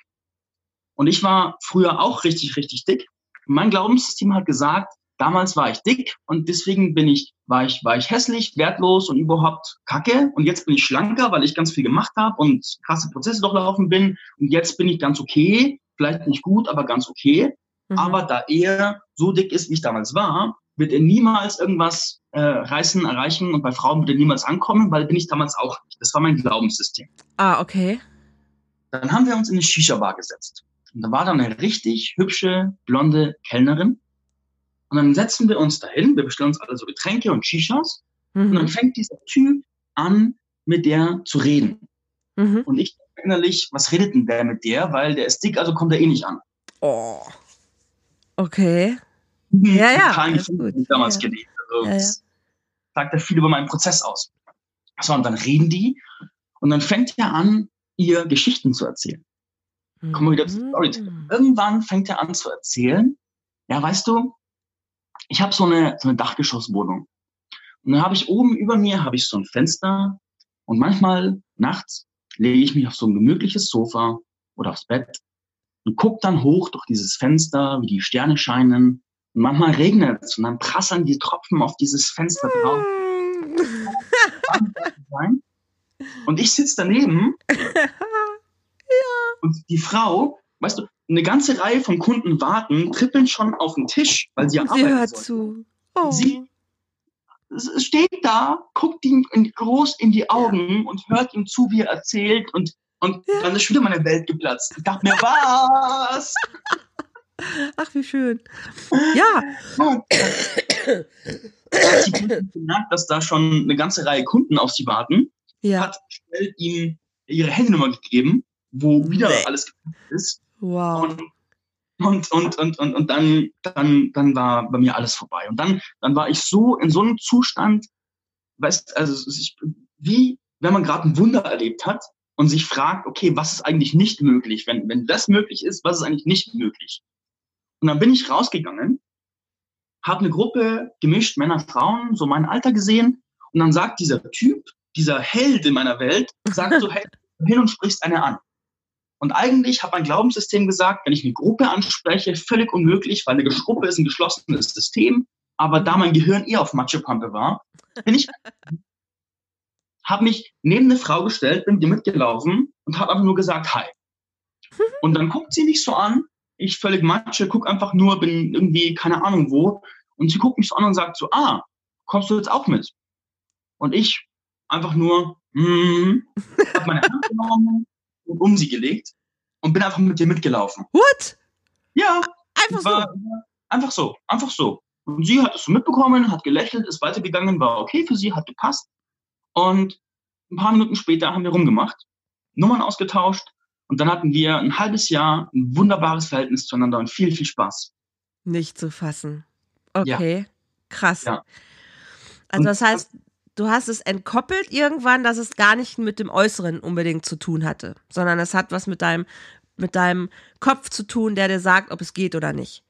Und ich war früher auch richtig, richtig dick mein Glaubenssystem hat gesagt, damals war ich dick und deswegen bin ich, war ich, war ich hässlich, wertlos und überhaupt kacke. Und jetzt bin ich schlanker, weil ich ganz viel gemacht habe und krasse Prozesse durchlaufen bin. Und jetzt bin ich ganz okay, vielleicht nicht gut, aber ganz okay. Mhm. Aber da er so dick ist, wie ich damals war, wird er niemals irgendwas äh, reißen, erreichen und bei Frauen wird er niemals ankommen, weil bin ich damals auch nicht. Das war mein Glaubenssystem. Ah, okay. Dann haben wir uns in eine Shisha-Bar gesetzt. Und da war dann eine richtig hübsche, blonde Kellnerin. Und dann setzen wir uns dahin, wir bestellen uns alle so Getränke und Shishas. Mhm. Und dann fängt dieser Typ an, mit der zu reden. Mhm. Und ich innerlich, was redet denn der mit der? Weil der ist dick, also kommt er eh nicht an. Oh. Okay. Mhm. Ja, ja. Total gut. damals ja. gelebt. Also ja, ja. Sagt ja viel über meinen Prozess aus. So, und dann reden die. Und dann fängt er an, ihr Geschichten zu erzählen. Kommen wir wieder zu Storytelling. Mhm. Irgendwann fängt er an zu erzählen, ja, weißt du, ich habe so eine, so eine Dachgeschosswohnung. Und dann habe ich oben über mir habe ich so ein Fenster und manchmal nachts lege ich mich auf so ein gemütliches Sofa oder aufs Bett und gucke dann hoch durch dieses Fenster, wie die Sterne scheinen. Und manchmal regnet es und dann prasseln die Tropfen auf dieses Fenster drauf. und ich sitze daneben Und die Frau, weißt du, eine ganze Reihe von Kunden warten, trippeln schon auf den Tisch, weil sie ja arbeiten. Sie hört zu. Oh. Sie steht da, guckt ihm groß in die Augen ja. und hört ihm zu, wie er erzählt und, und ja. dann ist wieder meine Welt geplatzt. Ich dachte mir, was? Ach, wie schön. Ja. Als sie gemerkt, dass da schon eine ganze Reihe Kunden auf sie warten, ja. hat schnell ihm ihre Handynummer gegeben, wo wieder nee. alles ist. Wow. Und, und, und, und, und, und dann, dann, dann war bei mir alles vorbei. Und dann, dann war ich so in so einem Zustand, weißt, also ich, wie wenn man gerade ein Wunder erlebt hat und sich fragt, okay, was ist eigentlich nicht möglich? Wenn, wenn das möglich ist, was ist eigentlich nicht möglich? Und dann bin ich rausgegangen, habe eine Gruppe gemischt, Männer, Frauen, so mein Alter gesehen. Und dann sagt dieser Typ, dieser Held in meiner Welt, sagt so, hey, hin und sprichst eine an. Und eigentlich hat mein Glaubenssystem gesagt, wenn ich eine Gruppe anspreche, völlig unmöglich, weil eine Gruppe ist ein geschlossenes System. Aber da mein Gehirn eher auf Matschepampe war, bin ich, habe mich neben eine Frau gestellt, bin mit ihr mitgelaufen und habe einfach nur gesagt, hi. Und dann guckt sie mich so an, ich völlig Matsche, guck einfach nur, bin irgendwie keine Ahnung wo. Und sie guckt mich so an und sagt so, ah, kommst du jetzt auch mit? Und ich einfach nur, hm, habe meine Hand genommen um sie gelegt und bin einfach mit ihr mitgelaufen. What? Ja. Einfach war, so. Einfach so, einfach so. Und sie hat es so mitbekommen, hat gelächelt, ist weitergegangen, war okay für sie, hat gepasst. Und ein paar Minuten später haben wir rumgemacht, Nummern ausgetauscht und dann hatten wir ein halbes Jahr ein wunderbares Verhältnis zueinander und viel, viel Spaß. Nicht zu fassen. Okay, ja. krass. Ja. Also das heißt, du hast es entkoppelt irgendwann, dass es gar nicht mit dem Äußeren unbedingt zu tun hatte, sondern es hat was mit deinem, mit deinem Kopf zu tun, der dir sagt, ob es geht oder nicht.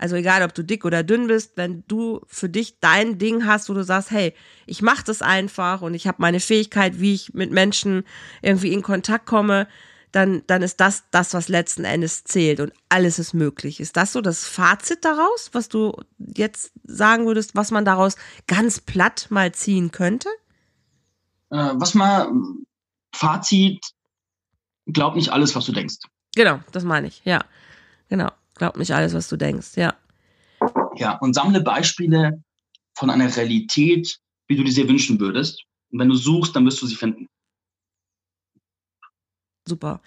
Also egal, ob du dick oder dünn bist, wenn du für dich dein Ding hast, wo du sagst, hey, ich mache das einfach und ich habe meine Fähigkeit, wie ich mit Menschen irgendwie in Kontakt komme, dann, dann ist das das, was letzten Endes zählt und alles ist möglich. Ist das so das Fazit daraus, was du jetzt sagen würdest, was man daraus ganz platt mal ziehen könnte? Äh, was mal Fazit, glaub nicht alles, was du denkst. Genau, das meine ich, ja. Genau, glaub nicht alles, was du denkst, ja. Ja, und sammle Beispiele von einer Realität, wie du dir sie wünschen würdest. Und wenn du suchst, dann wirst du sie finden super.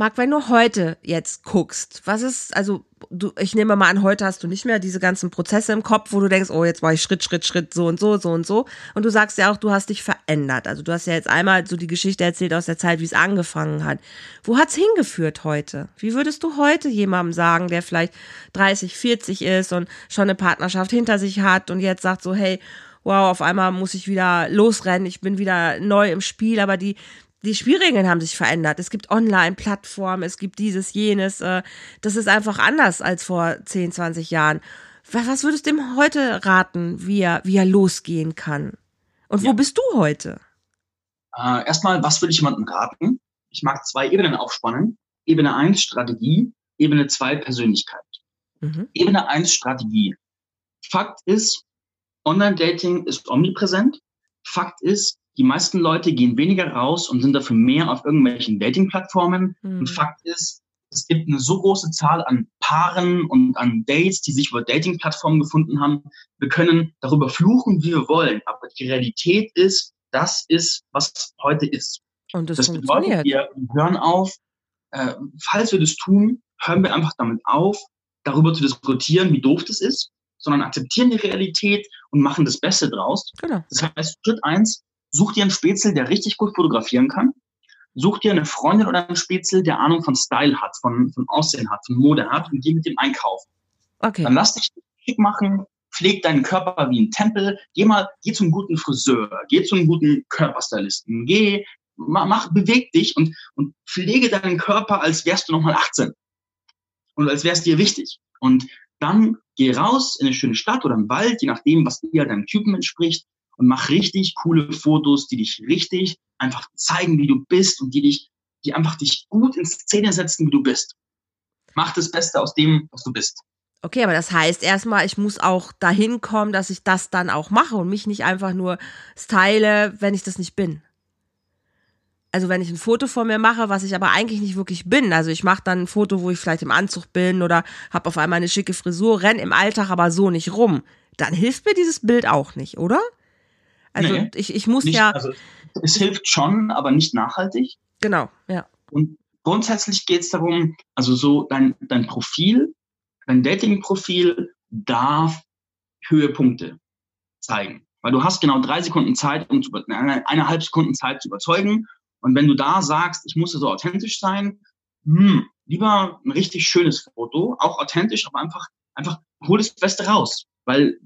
Marc, wenn du heute jetzt guckst, was ist, also du, ich nehme mal an, heute hast du nicht mehr diese ganzen Prozesse im Kopf, wo du denkst, oh, jetzt war ich Schritt, Schritt, Schritt, so und so, so und so. Und du sagst ja auch, du hast dich verändert. Also du hast ja jetzt einmal so die Geschichte erzählt aus der Zeit, wie es angefangen hat. Wo hat's hingeführt heute? Wie würdest du heute jemandem sagen, der vielleicht 30, 40 ist und schon eine Partnerschaft hinter sich hat und jetzt sagt so, hey, wow, auf einmal muss ich wieder losrennen, ich bin wieder neu im Spiel, aber die, die Spielregeln haben sich verändert. Es gibt Online-Plattformen, es gibt dieses, jenes. Äh, das ist einfach anders als vor 10, 20 Jahren. Was würdest du ihm heute raten, wie er, wie er losgehen kann? Und wo ja. bist du heute? Äh, erstmal, was würde ich jemandem raten? Ich mag zwei Ebenen aufspannen. Ebene 1 Strategie, Ebene 2 Persönlichkeit. Mhm. Ebene 1 Strategie. Fakt ist, Online-Dating ist omnipräsent. Fakt ist, die meisten Leute gehen weniger raus und sind dafür mehr auf irgendwelchen Dating-Plattformen. Mhm. Und Fakt ist, es gibt eine so große Zahl an Paaren und an Dates, die sich über Dating-Plattformen gefunden haben. Wir können darüber fluchen, wie wir wollen, aber die Realität ist, das ist, was heute ist. Und das, das bedeutet, wir hören auf, äh, falls wir das tun, hören wir einfach damit auf, darüber zu diskutieren, wie doof das ist, sondern akzeptieren die Realität und machen das Beste draus. Genau. Das heißt, Schritt eins, Such dir einen Spätzle, der richtig gut fotografieren kann. Such dir eine Freundin oder einen Spätzle, der Ahnung von Style hat, von, von Aussehen hat, von Mode hat und geh mit dem einkaufen. Okay. Dann lass dich schick machen, pfleg deinen Körper wie ein Tempel, geh mal, geh zum guten Friseur, geh zum guten Körperstylisten, geh, mach, beweg dich und, und pflege deinen Körper, als wärst du nochmal 18. Und als wär's dir wichtig. Und dann geh raus in eine schöne Stadt oder einen Wald, je nachdem, was dir deinem Typen entspricht, und mach richtig coole Fotos, die dich richtig einfach zeigen, wie du bist und die dich, die einfach dich gut in Szene setzen, wie du bist. Mach das Beste aus dem, was du bist. Okay, aber das heißt erstmal, ich muss auch dahin kommen, dass ich das dann auch mache und mich nicht einfach nur style, wenn ich das nicht bin. Also wenn ich ein Foto von mir mache, was ich aber eigentlich nicht wirklich bin. Also ich mache dann ein Foto, wo ich vielleicht im Anzug bin oder habe auf einmal eine schicke Frisur, renn im Alltag aber so nicht rum. Dann hilft mir dieses Bild auch nicht, oder? Also nee, ich, ich muss nicht, ja. Also es hilft schon, aber nicht nachhaltig. Genau, ja. Und grundsätzlich geht es darum, also so dein, dein Profil, dein Dating-Profil darf Höhepunkte zeigen. Weil du hast genau drei Sekunden Zeit, um zu, eine, eineinhalb Sekunden Zeit zu überzeugen. Und wenn du da sagst, ich muss so authentisch sein, hm, lieber ein richtig schönes Foto, auch authentisch, aber einfach, einfach hol das Beste raus. Weil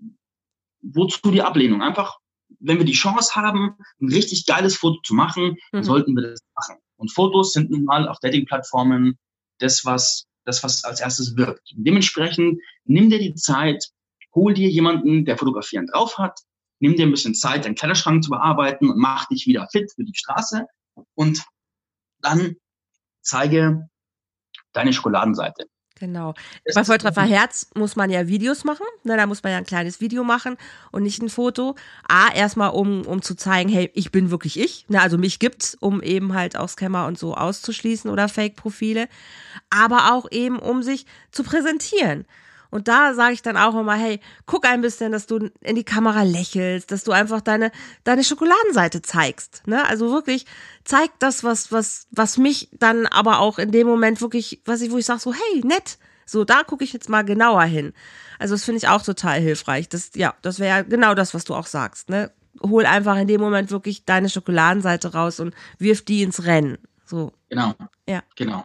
wozu die Ablehnung? Einfach, wenn wir die Chance haben, ein richtig geiles Foto zu machen, mhm. sollten wir das machen. Und Fotos sind nun mal auf Dating-Plattformen das, was, das, was als erstes wirkt. Und dementsprechend nimm dir die Zeit, hol dir jemanden, der fotografieren drauf hat, nimm dir ein bisschen Zeit, deinen Kleiderschrank zu bearbeiten und mach dich wieder fit für die Straße und dann zeige deine Schokoladenseite. Genau. Das Bei Volltreffer Herz muss man ja Videos machen. Ne, da muss man ja ein kleines Video machen und nicht ein Foto. A, erstmal, um, um zu zeigen, hey, ich bin wirklich ich. Ne, also mich gibt's, um eben halt auch Scammer und so auszuschließen oder Fake-Profile. Aber auch eben, um sich zu präsentieren. Und da sage ich dann auch immer, hey, guck ein bisschen, dass du in die Kamera lächelst, dass du einfach deine, deine Schokoladenseite zeigst. Ne? Also wirklich, zeig das, was, was, was mich dann aber auch in dem Moment wirklich, was ich, wo ich sage, so, hey, nett. So, da gucke ich jetzt mal genauer hin. Also, das finde ich auch total hilfreich. Das, ja, das wäre ja genau das, was du auch sagst. Ne? Hol einfach in dem Moment wirklich deine Schokoladenseite raus und wirf die ins Rennen. So. Genau. Ja. Genau.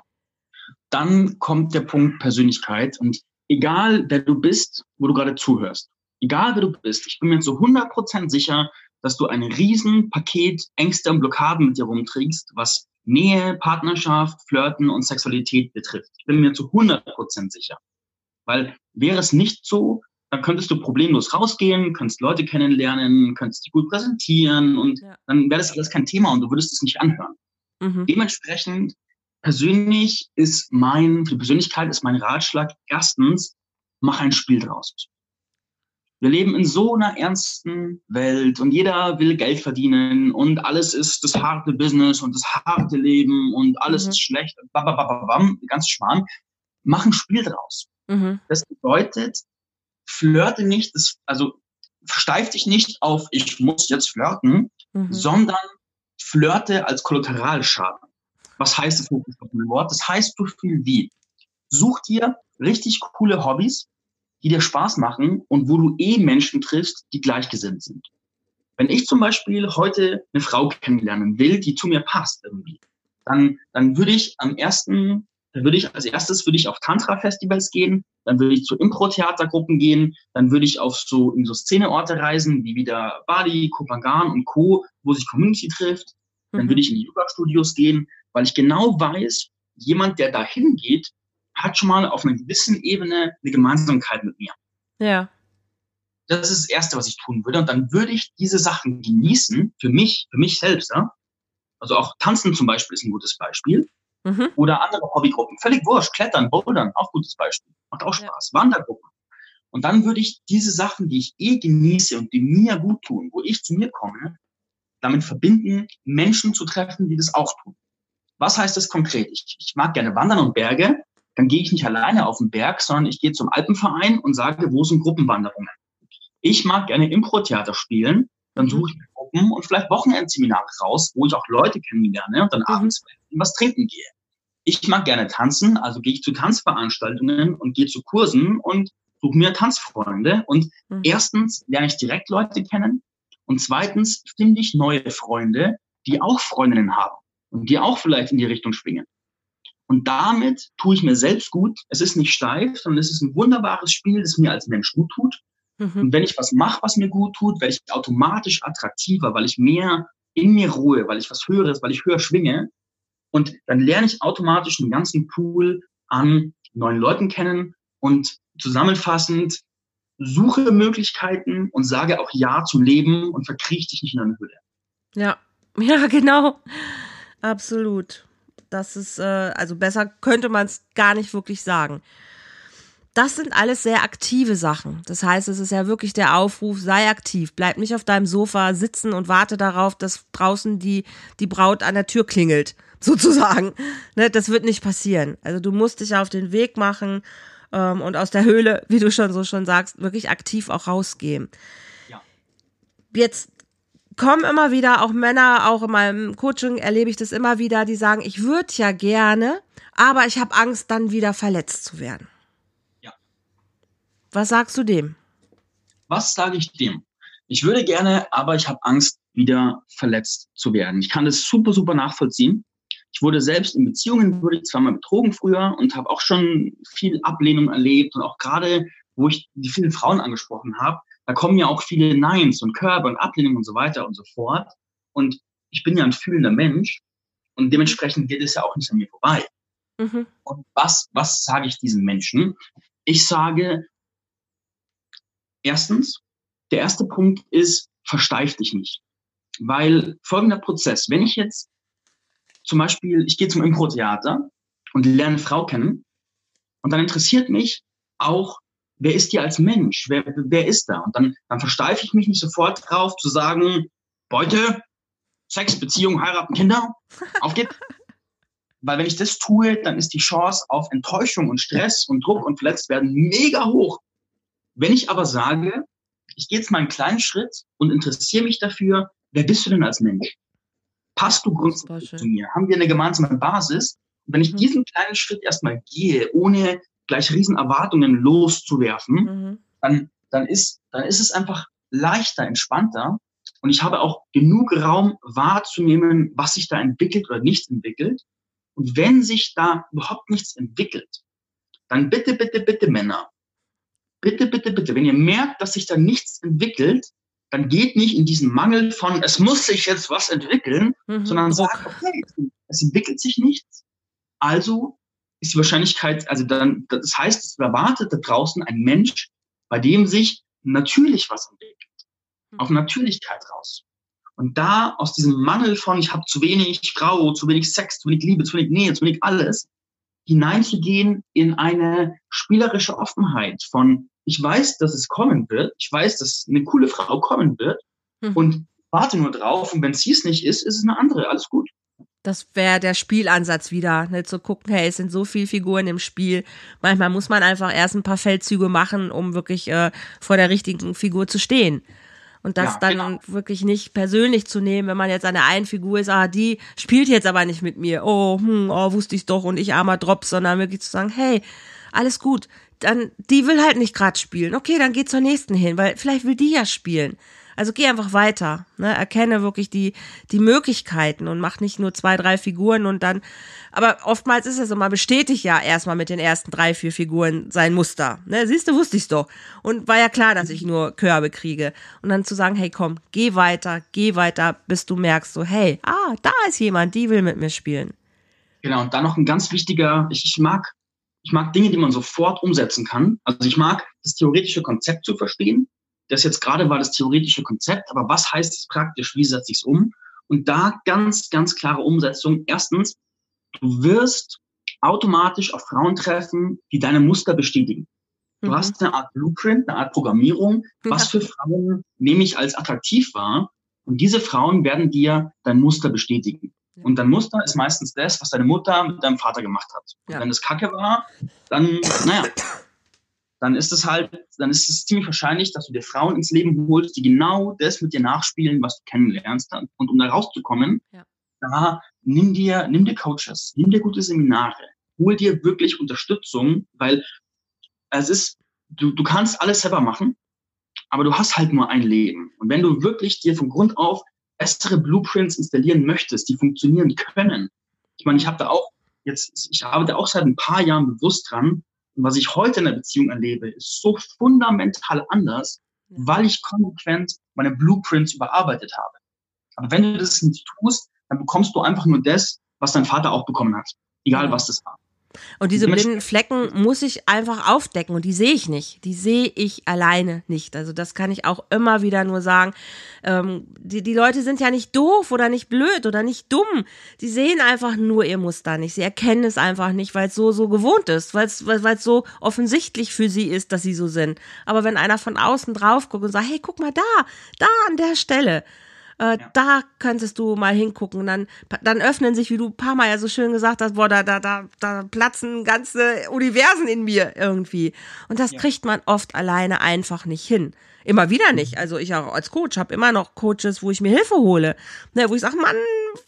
Dann kommt der Punkt Persönlichkeit und egal wer du bist, wo du gerade zuhörst, egal wer du bist, ich bin mir zu 100% sicher, dass du ein riesen Paket Ängste und Blockaden mit dir rumträgst, was Nähe, Partnerschaft, Flirten und Sexualität betrifft. Ich bin mir zu 100% sicher. Weil wäre es nicht so, dann könntest du problemlos rausgehen, könntest Leute kennenlernen, könntest dich gut präsentieren und ja. dann wäre das alles kein Thema und du würdest es nicht anhören. Mhm. Dementsprechend persönlich ist mein, für die Persönlichkeit ist mein Ratschlag erstens, mach ein Spiel draus. Wir leben in so einer ernsten Welt und jeder will Geld verdienen und alles ist das harte Business und das harte Leben und alles mhm. ist schlecht. Babababam, ganz Schmarrn. Mach ein Spiel draus. Mhm. Das bedeutet, flirte nicht, das, also versteif dich nicht auf, ich muss jetzt flirten, mhm. sondern flirte als Kollateralschaden. Was heißt das Fokus auf Wort? Das heißt so viel wie, such dir richtig coole Hobbys, die dir Spaß machen und wo du eh Menschen triffst, die gleichgesinnt sind. Wenn ich zum Beispiel heute eine Frau kennenlernen will, die zu mir passt irgendwie, dann, dann würde ich am ersten, dann würde ich als erstes würde ich auf Tantra-Festivals gehen, dann würde ich zu Impro-Theatergruppen gehen, dann würde ich auf so in so Szeneorte reisen, wie wieder Bali, Kopangan und Co., wo sich Community trifft. Dann mhm. würde ich in die Yoga-Studios gehen, weil ich genau weiß, jemand, der dahin geht, hat schon mal auf einer gewissen Ebene eine Gemeinsamkeit mit mir. Ja. Das ist das Erste, was ich tun würde. Und dann würde ich diese Sachen genießen, für mich, für mich selbst. Ja? Also auch Tanzen zum Beispiel ist ein gutes Beispiel. Mhm. Oder andere Hobbygruppen. Völlig wurscht. Klettern, Bouldern, auch gutes Beispiel. Macht auch Spaß. Ja. Wandergruppen. Und dann würde ich diese Sachen, die ich eh genieße und die mir gut tun, wo ich zu mir komme, damit verbinden, Menschen zu treffen, die das auch tun. Was heißt das konkret? Ich, ich mag gerne wandern und Berge. Dann gehe ich nicht alleine auf den Berg, sondern ich gehe zum Alpenverein und sage, wo sind Gruppenwanderungen? Ich mag gerne Impro-Theater spielen. Dann suche ich mir Gruppen und vielleicht Wochenendseminare raus, wo ich auch Leute kennenlerne und dann mhm. abends was trinken gehe. Ich mag gerne tanzen, also gehe ich zu Tanzveranstaltungen und gehe zu Kursen und suche mir Tanzfreunde. Und mhm. erstens lerne ich direkt Leute kennen und zweitens finde ich neue Freunde, die auch Freundinnen haben und die auch vielleicht in die Richtung schwingen. Und damit tue ich mir selbst gut. Es ist nicht steif, sondern es ist ein wunderbares Spiel, das mir als Mensch gut tut. Mhm. Und wenn ich was mache, was mir gut tut, werde ich automatisch attraktiver, weil ich mehr in mir ruhe, weil ich was höre, weil ich höher schwinge. Und dann lerne ich automatisch einen ganzen Pool an neuen Leuten kennen und zusammenfassend suche Möglichkeiten und sage auch Ja zum Leben und verkriech dich nicht in eine Hülle. Ja, ja, genau. Absolut. Das ist, äh, also besser könnte man es gar nicht wirklich sagen. Das sind alles sehr aktive Sachen. Das heißt, es ist ja wirklich der Aufruf, sei aktiv, bleib nicht auf deinem Sofa sitzen und warte darauf, dass draußen die, die Braut an der Tür klingelt, sozusagen. Ne, das wird nicht passieren. Also du musst dich auf den Weg machen ähm, und aus der Höhle, wie du schon so schon sagst, wirklich aktiv auch rausgehen. Ja. Jetzt kommen immer wieder auch Männer, auch in meinem Coaching erlebe ich das immer wieder, die sagen, ich würde ja gerne, aber ich habe Angst, dann wieder verletzt zu werden. Ja. Was sagst du dem? Was sage ich dem? Ich würde gerne, aber ich habe Angst, wieder verletzt zu werden. Ich kann das super, super nachvollziehen. Ich wurde selbst in Beziehungen, wurde ich zweimal betrogen früher und habe auch schon viel Ablehnung erlebt und auch gerade, wo ich die vielen Frauen angesprochen habe, da kommen ja auch viele Neins und Körbe und Ablehnung und so weiter und so fort. Und ich bin ja ein fühlender Mensch und dementsprechend geht es ja auch nicht an mir vorbei. Mhm. Und was, was sage ich diesen Menschen? Ich sage, erstens, der erste Punkt ist, versteif dich nicht. Weil folgender Prozess, wenn ich jetzt zum Beispiel, ich gehe zum Impro-Theater und lerne eine Frau kennen und dann interessiert mich auch, wer ist die als Mensch? Wer, wer ist da? Und dann, dann versteife ich mich nicht sofort drauf zu sagen, Beute, Sex, Beziehung, heiraten, Kinder, auf geht's. Weil wenn ich das tue, dann ist die Chance auf Enttäuschung und Stress und Druck und verletzt werden mega hoch. Wenn ich aber sage, ich gehe jetzt mal einen kleinen Schritt und interessiere mich dafür, wer bist du denn als Mensch? Passt du grundsätzlich zu mir? Haben wir eine gemeinsame Basis? Und wenn ich mhm. diesen kleinen Schritt erstmal gehe, ohne gleich riesen Erwartungen loszuwerfen, mhm. dann, dann, ist, dann ist es einfach leichter, entspannter. Und ich habe auch genug Raum wahrzunehmen, was sich da entwickelt oder nicht entwickelt. Und wenn sich da überhaupt nichts entwickelt, dann bitte, bitte, bitte Männer, bitte, bitte, bitte, wenn ihr merkt, dass sich da nichts entwickelt, dann geht nicht in diesen Mangel von, es muss sich jetzt was entwickeln, mhm. sondern sagt, okay, es entwickelt sich nichts. Also ist die Wahrscheinlichkeit, also dann, das heißt, es erwartet da draußen ein Mensch, bei dem sich natürlich was entwickelt. Mhm. Auf Natürlichkeit raus. Und da aus diesem Mangel von, ich habe zu wenig Frau, zu wenig Sex, zu wenig Liebe, zu wenig Nähe, zu wenig alles, hineinzugehen in eine spielerische Offenheit von, ich weiß, dass es kommen wird, ich weiß, dass eine coole Frau kommen wird mhm. und warte nur drauf und wenn sie es nicht ist, ist es eine andere, alles gut. Das wäre der Spielansatz wieder, ne, zu gucken, hey, es sind so viele Figuren im Spiel. Manchmal muss man einfach erst ein paar Feldzüge machen, um wirklich äh, vor der richtigen Figur zu stehen. Und das ja, dann genau. wirklich nicht persönlich zu nehmen, wenn man jetzt an der einen Figur ist, ah, die spielt jetzt aber nicht mit mir. Oh, hm, oh, wusste ich doch und ich armer Drops, sondern wirklich zu sagen, hey, alles gut. Dann, die will halt nicht gerade spielen. Okay, dann geh zur nächsten hin, weil vielleicht will die ja spielen. Also geh einfach weiter, ne? erkenne wirklich die, die Möglichkeiten und mach nicht nur zwei, drei Figuren und dann, aber oftmals ist es so, man bestätigt ja erstmal mit den ersten drei, vier Figuren sein Muster. Ne? Siehst du, wusste ich's doch. Und war ja klar, dass ich nur Körbe kriege. Und dann zu sagen, hey komm, geh weiter, geh weiter, bis du merkst so, hey, ah, da ist jemand, die will mit mir spielen. Genau, und dann noch ein ganz wichtiger, ich, ich mag ich mag Dinge, die man sofort umsetzen kann. Also ich mag das theoretische Konzept zu verstehen das jetzt gerade war das theoretische Konzept, aber was heißt es praktisch? Wie setze ich es um? Und da ganz, ganz klare Umsetzung. Erstens, du wirst automatisch auf Frauen treffen, die deine Muster bestätigen. Du mhm. hast eine Art Blueprint, eine Art Programmierung, was für Frauen nämlich als attraktiv war. Und diese Frauen werden dir dein Muster bestätigen. Und dein Muster ist meistens das, was deine Mutter mit deinem Vater gemacht hat. Ja. wenn das Kacke war, dann, naja, dann ist es halt, dann ist es ziemlich wahrscheinlich, dass du dir Frauen ins Leben holst, die genau das mit dir nachspielen, was du kennenlernst. Und um da rauszukommen, ja. da nimm dir, nimm dir Coaches, nimm dir gute Seminare, hol dir wirklich Unterstützung, weil es ist, du, du kannst alles selber machen, aber du hast halt nur ein Leben. Und wenn du wirklich dir von Grund auf bessere Blueprints installieren möchtest, die funktionieren können. Ich meine, ich habe da auch jetzt, ich arbeite auch seit ein paar Jahren bewusst dran, was ich heute in der Beziehung erlebe, ist so fundamental anders, weil ich konsequent meine Blueprints überarbeitet habe. Aber wenn du das nicht tust, dann bekommst du einfach nur das, was dein Vater auch bekommen hat. Egal was das war. Und diese blinden Flecken muss ich einfach aufdecken und die sehe ich nicht. Die sehe ich alleine nicht. Also das kann ich auch immer wieder nur sagen. Ähm, die, die Leute sind ja nicht doof oder nicht blöd oder nicht dumm. Die sehen einfach nur ihr Muster nicht. Sie erkennen es einfach nicht, weil es so, so gewohnt ist, weil es weil, so offensichtlich für sie ist, dass sie so sind. Aber wenn einer von außen drauf guckt und sagt, hey, guck mal da, da an der Stelle, äh, ja. Da könntest du mal hingucken. dann, dann öffnen sich, wie du ein paar Mal ja so schön gesagt hast, boah, da, da, da, da platzen ganze Universen in mir irgendwie. Und das ja. kriegt man oft alleine einfach nicht hin. Immer wieder nicht. Mhm. Also ich auch als Coach habe immer noch Coaches, wo ich mir Hilfe hole. Ne, wo ich sage, Mann,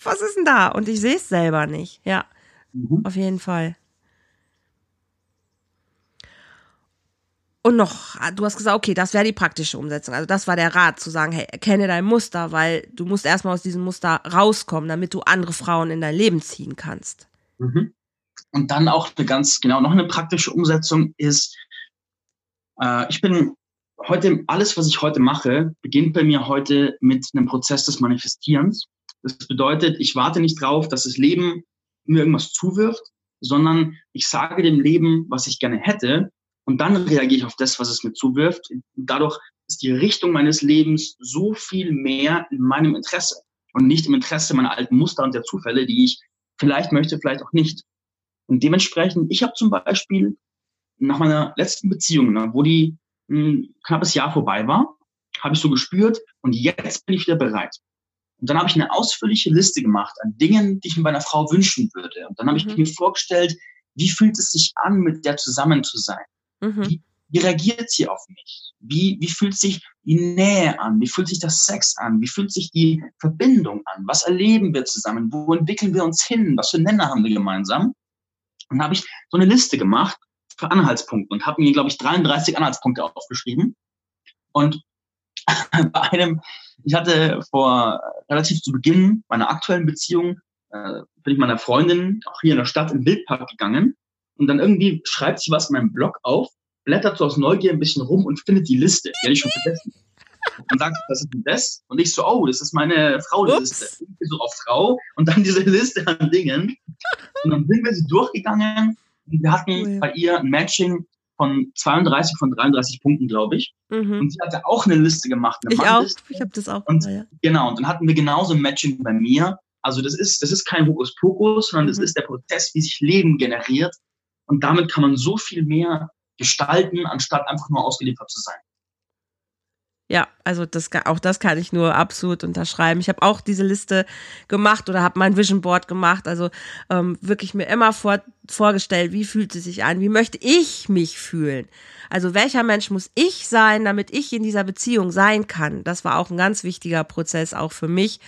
was ist denn da? Und ich sehe es selber nicht. Ja, mhm. auf jeden Fall. Und noch, du hast gesagt, okay, das wäre die praktische Umsetzung. Also das war der Rat, zu sagen, hey, erkenne dein Muster, weil du musst erstmal aus diesem Muster rauskommen, damit du andere Frauen in dein Leben ziehen kannst. Mhm. Und dann auch eine ganz, genau, noch eine praktische Umsetzung ist, äh, ich bin heute, alles, was ich heute mache, beginnt bei mir heute mit einem Prozess des Manifestierens. Das bedeutet, ich warte nicht drauf, dass das Leben mir irgendwas zuwirft, sondern ich sage dem Leben, was ich gerne hätte, und dann reagiere ich auf das, was es mir zuwirft. Dadurch ist die Richtung meines Lebens so viel mehr in meinem Interesse und nicht im Interesse meiner alten Muster und der Zufälle, die ich vielleicht möchte, vielleicht auch nicht. Und dementsprechend, ich habe zum Beispiel nach meiner letzten Beziehung, ne, wo die ein knappes Jahr vorbei war, habe ich so gespürt und jetzt bin ich wieder bereit. Und dann habe ich eine ausführliche Liste gemacht an Dingen, die ich mir bei einer Frau wünschen würde. Und dann habe mhm. ich mir vorgestellt, wie fühlt es sich an, mit der zusammen zu sein? Mhm. Wie, wie reagiert sie auf mich? Wie, wie fühlt sich die Nähe an? Wie fühlt sich das Sex an? Wie fühlt sich die Verbindung an? Was erleben wir zusammen? Wo entwickeln wir uns hin? Was für Nenner haben wir gemeinsam? Und habe ich so eine Liste gemacht für Anhaltspunkte und habe mir, glaube ich, 33 Anhaltspunkte aufgeschrieben. Und bei einem, ich hatte vor relativ zu Beginn meiner aktuellen Beziehung, äh, bin ich meiner Freundin auch hier in der Stadt im Wildpark gegangen und dann irgendwie schreibt sie was in meinem Blog auf, blättert so aus Neugier ein bisschen rum und findet die Liste. Die hatte ich schon vergessen. Und sagt, was ist denn das? Und ich so, oh, das ist meine Frau-Liste. So auf Frau und dann diese Liste an Dingen. Und dann sind wir sie durchgegangen wir hatten cool. bei ihr ein Matching von 32 von 33 Punkten, glaube ich. Mhm. Und sie hatte auch eine Liste gemacht. Eine ich auch. Ich habe das auch. Und, ja. Genau. Und dann hatten wir genauso ein Matching bei mir. Also das ist, das ist kein Hokuspokus, sondern mhm. das ist der Prozess, wie sich Leben generiert. Und damit kann man so viel mehr gestalten, anstatt einfach nur ausgeliefert zu sein. Ja, also das, auch das kann ich nur absolut unterschreiben. Ich habe auch diese Liste gemacht oder habe mein Vision Board gemacht. Also ähm, wirklich mir immer vor, vorgestellt, wie fühlt es sich an? Wie möchte ich mich fühlen? Also welcher Mensch muss ich sein, damit ich in dieser Beziehung sein kann? Das war auch ein ganz wichtiger Prozess auch für mich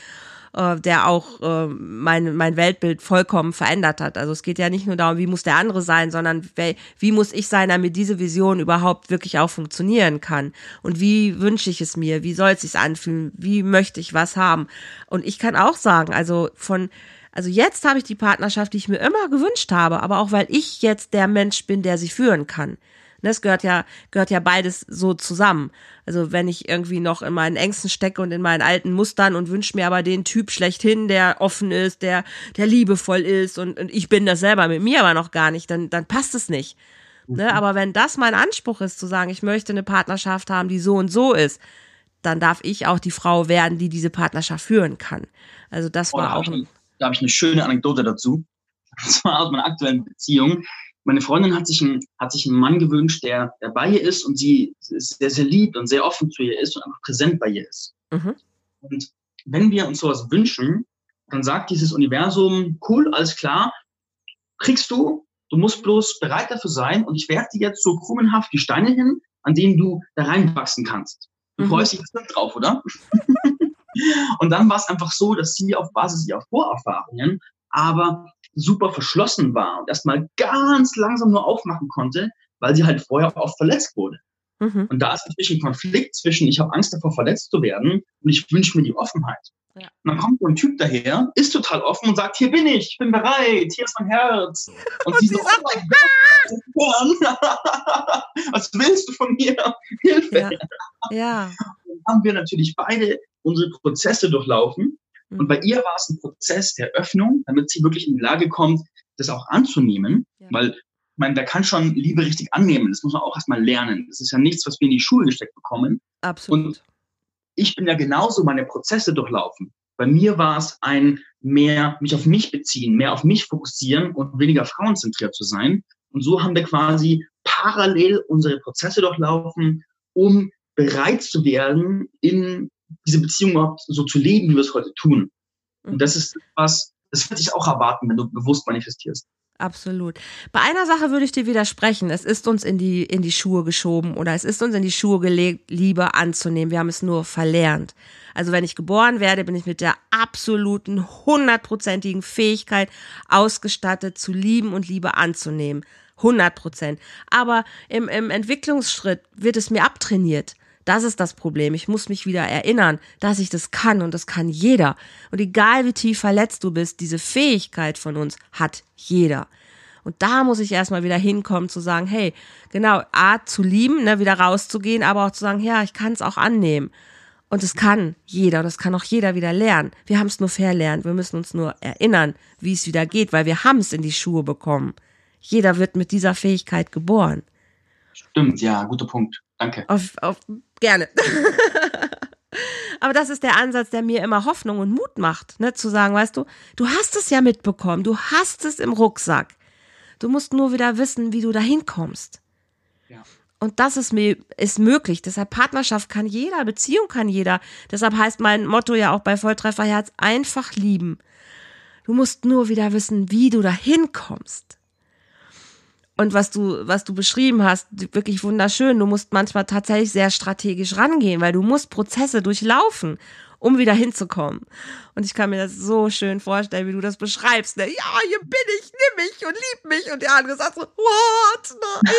äh, der auch äh, mein, mein Weltbild vollkommen verändert hat. Also es geht ja nicht nur darum, wie muss der andere sein, sondern wie, wie muss ich sein, damit diese Vision überhaupt wirklich auch funktionieren kann. Und wie wünsche ich es mir? Wie soll es sich anfühlen? Wie möchte ich was haben? Und ich kann auch sagen, also von also jetzt habe ich die Partnerschaft, die ich mir immer gewünscht habe, aber auch weil ich jetzt der Mensch bin, der sie führen kann. Das gehört ja, gehört ja beides so zusammen. Also wenn ich irgendwie noch in meinen Ängsten stecke und in meinen alten Mustern und wünsche mir aber den Typ schlechthin, der offen ist, der, der liebevoll ist und, und ich bin das selber mit mir aber noch gar nicht, dann, dann passt es nicht. Ne? Mhm. Aber wenn das mein Anspruch ist, zu sagen, ich möchte eine Partnerschaft haben, die so und so ist, dann darf ich auch die Frau werden, die diese Partnerschaft führen kann. Also das war oh, da auch. Ich, da habe ich eine schöne Anekdote dazu. Das war aus meiner aktuellen Beziehung meine Freundin hat sich, einen, hat sich einen Mann gewünscht, der, der bei ihr ist und sie sehr, sehr liebt und sehr offen zu ihr ist und einfach präsent bei ihr ist. Mhm. Und wenn wir uns sowas wünschen, dann sagt dieses Universum, cool, alles klar, kriegst du, du musst bloß bereit dafür sein und ich werfe dir jetzt so krummenhaft die Steine hin, an denen du da reinwachsen kannst. Du mhm. freust dich drauf, oder? und dann war es einfach so, dass sie auf Basis ihrer Vorerfahrungen aber super verschlossen war und erstmal ganz langsam nur aufmachen konnte, weil sie halt vorher oft verletzt wurde. Mhm. Und da ist natürlich ein Konflikt zwischen, ich habe Angst davor, verletzt zu werden und ich wünsche mir die Offenheit. Ja. Und dann kommt so ein Typ daher, ist total offen und sagt, hier bin ich, ich bin bereit, hier ist mein Herz. Und, und sie, sie so, sagt, oh ah! was willst du von mir? Hilfe. Ja. ja. Dann haben wir natürlich beide unsere Prozesse durchlaufen und bei ihr war es ein Prozess der Öffnung, damit sie wirklich in die Lage kommt, das auch anzunehmen, ja. weil ich meine, wer kann schon Liebe richtig annehmen? Das muss man auch erstmal lernen. Das ist ja nichts, was wir in die Schule gesteckt bekommen. Absolut. Und ich bin ja genauso meine Prozesse durchlaufen. Bei mir war es ein mehr mich auf mich beziehen, mehr auf mich fokussieren und weniger frauenzentriert zu sein. Und so haben wir quasi parallel unsere Prozesse durchlaufen, um bereit zu werden, in diese Beziehung überhaupt so zu leben, wie wir es heute tun. Und das ist was, das würde ich auch erwarten, wenn du bewusst manifestierst. Absolut. Bei einer Sache würde ich dir widersprechen. Es ist uns in die, in die Schuhe geschoben oder es ist uns in die Schuhe gelegt, Liebe anzunehmen. Wir haben es nur verlernt. Also wenn ich geboren werde, bin ich mit der absoluten, hundertprozentigen Fähigkeit ausgestattet, zu lieben und Liebe anzunehmen. 100 Prozent. Aber im, im Entwicklungsschritt wird es mir abtrainiert. Das ist das Problem. Ich muss mich wieder erinnern, dass ich das kann und das kann jeder. Und egal wie tief verletzt du bist, diese Fähigkeit von uns hat jeder. Und da muss ich erstmal wieder hinkommen zu sagen, hey, genau, A, zu lieben, ne, wieder rauszugehen, aber auch zu sagen, ja, ich kann es auch annehmen. Und es kann jeder, und das kann auch jeder wieder lernen. Wir haben es nur verlernt. Wir müssen uns nur erinnern, wie es wieder geht, weil wir haben es in die Schuhe bekommen. Jeder wird mit dieser Fähigkeit geboren. Stimmt, ja, guter Punkt. Danke. Auf, auf, gerne. Aber das ist der Ansatz, der mir immer Hoffnung und Mut macht, ne? zu sagen, weißt du, du hast es ja mitbekommen, du hast es im Rucksack. Du musst nur wieder wissen, wie du dahin kommst. Ja. Und das ist mir ist möglich. Deshalb Partnerschaft kann jeder, Beziehung kann jeder. Deshalb heißt mein Motto ja auch bei Volltrefferherz einfach lieben. Du musst nur wieder wissen, wie du dahin kommst. Und was du, was du beschrieben hast, wirklich wunderschön. Du musst manchmal tatsächlich sehr strategisch rangehen, weil du musst Prozesse durchlaufen um wieder hinzukommen. Und ich kann mir das so schön vorstellen, wie du das beschreibst. Ne? Ja, hier bin ich, nimm mich und lieb mich. Und der andere sagt so, what? Nein.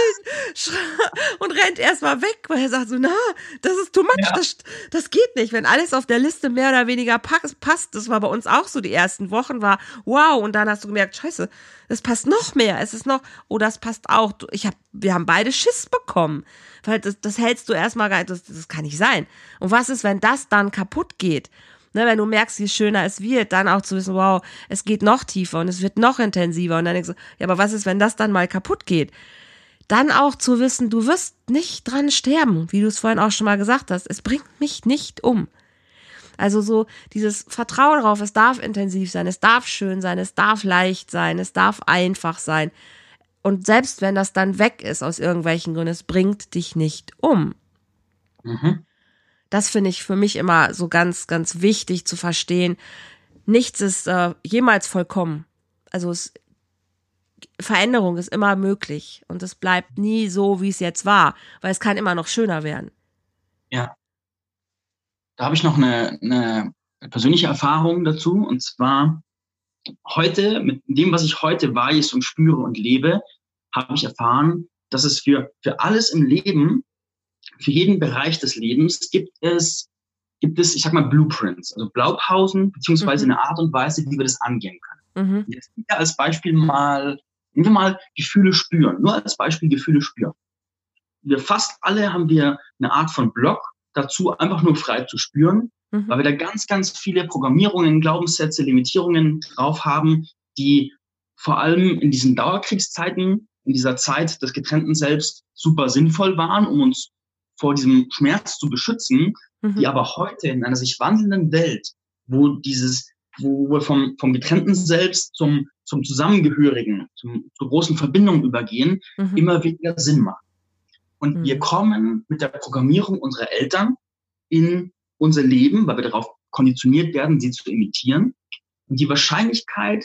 und rennt erstmal weg, weil er sagt so, na, das ist too much. Ja. Das, das geht nicht. Wenn alles auf der Liste mehr oder weniger passt, das war bei uns auch so die ersten Wochen, war wow. Und dann hast du gemerkt, scheiße, das passt noch mehr. Es ist noch, oh, das passt auch. Ich hab, wir haben beide Schiss bekommen. Weil das, das hältst du erstmal gar nicht, das, das kann nicht sein. Und was ist, wenn das dann kaputt geht? Ne, wenn du merkst, wie schöner es wird, dann auch zu wissen, wow, es geht noch tiefer und es wird noch intensiver. Und dann denkst du, ja, aber was ist, wenn das dann mal kaputt geht? Dann auch zu wissen, du wirst nicht dran sterben, wie du es vorhin auch schon mal gesagt hast. Es bringt mich nicht um. Also so dieses Vertrauen darauf, es darf intensiv sein, es darf schön sein, es darf leicht sein, es darf einfach sein. Und selbst wenn das dann weg ist aus irgendwelchen Gründen, es bringt dich nicht um. Mhm. Das finde ich für mich immer so ganz, ganz wichtig zu verstehen. Nichts ist äh, jemals vollkommen. Also es, Veränderung ist immer möglich und es bleibt nie so, wie es jetzt war, weil es kann immer noch schöner werden. Ja. Da habe ich noch eine, eine persönliche Erfahrung dazu und zwar heute, mit dem, was ich heute weiß und spüre und lebe, habe ich erfahren, dass es für, für alles im Leben, für jeden Bereich des Lebens gibt es, gibt es, ich sag mal, Blueprints, also Blaupausen, beziehungsweise mhm. eine Art und Weise, wie wir das angehen können. Mhm. Jetzt als Beispiel mal, nehmen wir mal Gefühle spüren, nur als Beispiel Gefühle spüren. Wir fast alle haben wir eine Art von Block dazu, einfach nur frei zu spüren mhm. weil wir da ganz, ganz viele Programmierungen, Glaubenssätze, Limitierungen drauf haben, die vor allem in diesen Dauerkriegszeiten, in dieser Zeit des getrennten Selbst super sinnvoll waren, um uns vor diesem Schmerz zu beschützen, mhm. die aber heute in einer sich wandelnden Welt, wo dieses, wo wir vom, vom getrennten Selbst zum, zum Zusammengehörigen, zum, zur großen Verbindung übergehen, mhm. immer weniger Sinn machen. Und mhm. wir kommen mit der Programmierung unserer Eltern in unser Leben, weil wir darauf konditioniert werden, sie zu imitieren. Und die Wahrscheinlichkeit,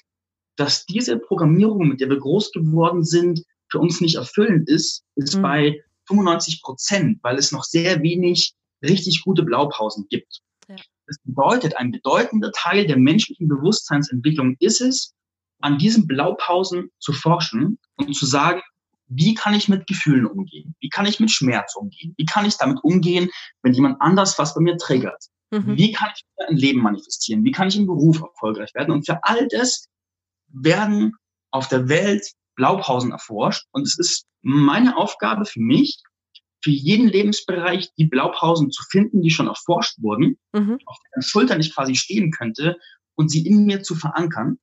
dass diese Programmierung, mit der wir groß geworden sind, für uns nicht erfüllend ist, ist mhm. bei 95 Prozent, weil es noch sehr wenig richtig gute Blaupausen gibt. Ja. Das bedeutet, ein bedeutender Teil der menschlichen Bewusstseinsentwicklung ist es, an diesen Blaupausen zu forschen und zu sagen, wie kann ich mit Gefühlen umgehen? Wie kann ich mit Schmerz umgehen? Wie kann ich damit umgehen, wenn jemand anders was bei mir triggert? Mhm. Wie kann ich ein Leben manifestieren? Wie kann ich im Beruf erfolgreich werden? Und für all das werden auf der Welt Blaupausen erforscht. Und es ist meine Aufgabe für mich, für jeden Lebensbereich die Blaupausen zu finden, die schon erforscht wurden, mhm. auf deren Schultern ich quasi stehen könnte und sie in mir zu verankern,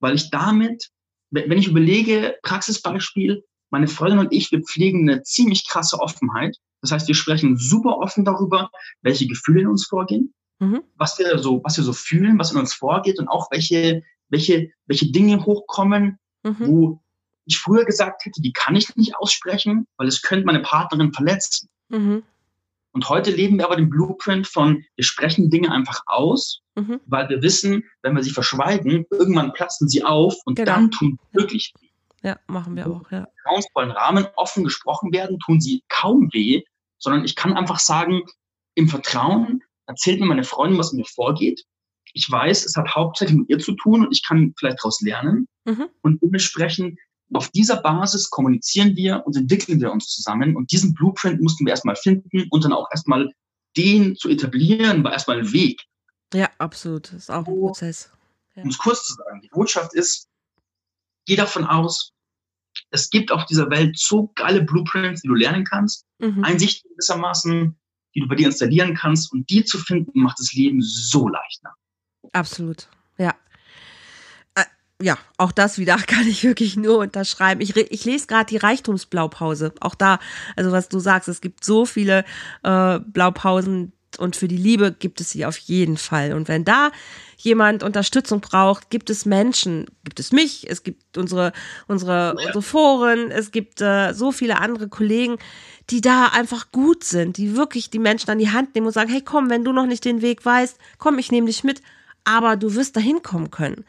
weil ich damit, wenn ich überlege, Praxisbeispiel, meine Freundin und ich, wir pflegen eine ziemlich krasse Offenheit. Das heißt, wir sprechen super offen darüber, welche Gefühle in uns vorgehen, mhm. was wir so, was wir so fühlen, was in uns vorgeht und auch welche, welche, welche Dinge hochkommen, mhm. wo ich früher gesagt hätte, die kann ich nicht aussprechen, weil es könnte meine Partnerin verletzen. Mhm. Und heute leben wir aber den Blueprint von, wir sprechen Dinge einfach aus, mhm. weil wir wissen, wenn wir sie verschweigen, irgendwann platzen sie auf und genau. dann tun wirklich weh. Ja, machen wir auch, ja. Im vertrauensvollen Rahmen offen gesprochen werden, tun sie kaum weh, sondern ich kann einfach sagen, im Vertrauen erzählt mir meine Freundin, was mir vorgeht. Ich weiß, es hat hauptsächlich mit ihr zu tun und ich kann vielleicht daraus lernen. Mhm. Und dementsprechend Auf dieser Basis kommunizieren wir und entwickeln wir uns zusammen. Und diesen Blueprint mussten wir erstmal finden und dann auch erstmal den zu etablieren, war erstmal ein Weg. Ja, absolut. Das ist auch ein Prozess. Ja. Um es kurz zu sagen, die Botschaft ist, geh davon aus, es gibt auf dieser Welt so geile Blueprints, die du lernen kannst, mhm. Einsichten gewissermaßen, die du bei dir installieren kannst und die zu finden, macht das Leben so leichter. Absolut, ja. Auch das wieder kann ich wirklich nur unterschreiben. Ich, ich lese gerade die Reichtumsblaupause. Auch da, also was du sagst, es gibt so viele äh, Blaupausen, und für die Liebe gibt es sie auf jeden Fall. Und wenn da jemand Unterstützung braucht, gibt es Menschen, gibt es mich, es gibt unsere, unsere, unsere Foren, es gibt äh, so viele andere Kollegen, die da einfach gut sind, die wirklich die Menschen an die Hand nehmen und sagen, hey komm, wenn du noch nicht den Weg weißt, komm, ich nehme dich mit, aber du wirst dahin kommen können.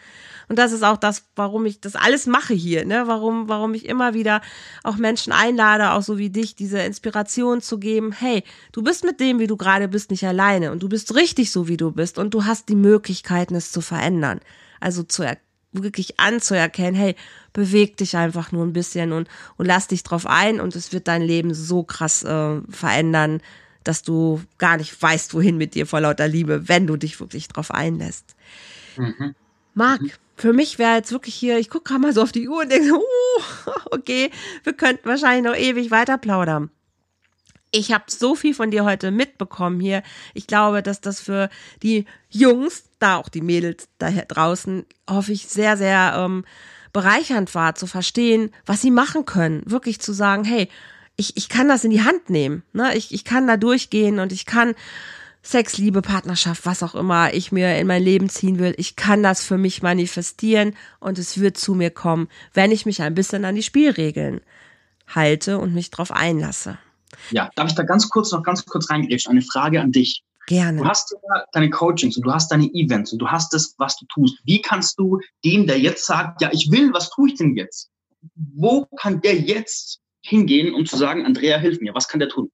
Und das ist auch das, warum ich das alles mache hier, ne? Warum, warum ich immer wieder auch Menschen einlade, auch so wie dich, diese Inspiration zu geben. Hey, du bist mit dem, wie du gerade bist, nicht alleine und du bist richtig so, wie du bist und du hast die Möglichkeiten, es zu verändern. Also zu wirklich anzuerkennen, hey, beweg dich einfach nur ein bisschen und, und lass dich drauf ein und es wird dein Leben so krass äh, verändern, dass du gar nicht weißt, wohin mit dir vor lauter Liebe, wenn du dich wirklich drauf einlässt. Mhm. Marc, mhm für mich wäre jetzt wirklich hier, ich gucke gerade mal so auf die Uhr und denke, uh, okay, wir könnten wahrscheinlich noch ewig weiter plaudern. Ich habe so viel von dir heute mitbekommen hier. Ich glaube, dass das für die Jungs, da auch die Mädels da draußen, hoffe ich, sehr, sehr ähm, bereichernd war, zu verstehen, was sie machen können. Wirklich zu sagen, hey, ich, ich kann das in die Hand nehmen. Ne? Ich, ich kann da durchgehen und ich kann Sex, Liebe, Partnerschaft, was auch immer ich mir in mein Leben ziehen will, ich kann das für mich manifestieren und es wird zu mir kommen, wenn ich mich ein bisschen an die Spielregeln halte und mich darauf einlasse. Ja, darf ich da ganz kurz noch ganz kurz reingrätschen? Eine Frage an dich. Gerne. Du hast ja deine Coachings und du hast deine Events und du hast das, was du tust. Wie kannst du dem, der jetzt sagt, ja, ich will, was tue ich denn jetzt? Wo kann der jetzt hingehen, um zu sagen, Andrea, hilf mir? Was kann der tun?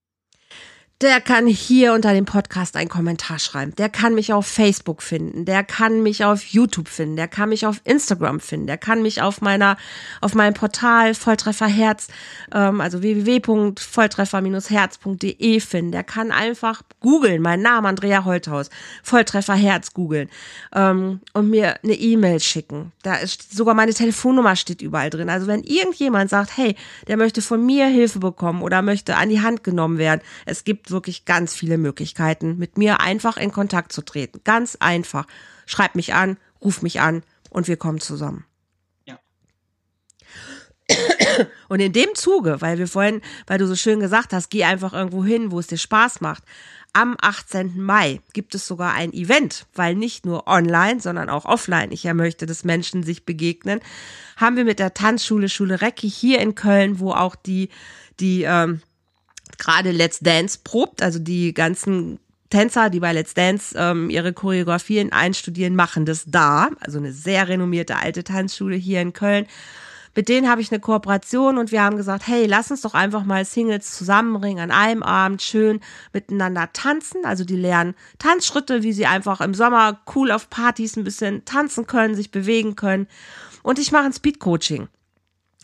Der kann hier unter dem Podcast einen Kommentar schreiben. Der kann mich auf Facebook finden. Der kann mich auf YouTube finden. Der kann mich auf Instagram finden. Der kann mich auf meiner, auf meinem Portal Volltreffer Herz, ähm, also www.volltreffer-herz.de finden. Der kann einfach googeln, mein Name Andrea Holthaus, Volltreffer Herz googeln ähm, und mir eine E-Mail schicken. Da ist sogar meine Telefonnummer steht überall drin. Also wenn irgendjemand sagt, hey, der möchte von mir Hilfe bekommen oder möchte an die Hand genommen werden, es gibt gibt wirklich ganz viele Möglichkeiten, mit mir einfach in Kontakt zu treten. Ganz einfach. Schreib mich an, ruf mich an und wir kommen zusammen. Ja. Und in dem Zuge, weil wir vorhin, weil du so schön gesagt hast, geh einfach irgendwo hin, wo es dir Spaß macht. Am 18. Mai gibt es sogar ein Event, weil nicht nur online, sondern auch offline ich ja möchte, dass Menschen sich begegnen, haben wir mit der Tanzschule Schule Recki hier in Köln, wo auch die, die ähm, gerade Let's Dance probt, also die ganzen Tänzer, die bei Let's Dance ähm, ihre Choreografien einstudieren, machen das da. Also eine sehr renommierte alte Tanzschule hier in Köln. Mit denen habe ich eine Kooperation und wir haben gesagt, hey, lass uns doch einfach mal Singles zusammenbringen, an einem Abend schön miteinander tanzen. Also die lernen Tanzschritte, wie sie einfach im Sommer cool auf Partys ein bisschen tanzen können, sich bewegen können. Und ich mache ein Speed-Coaching.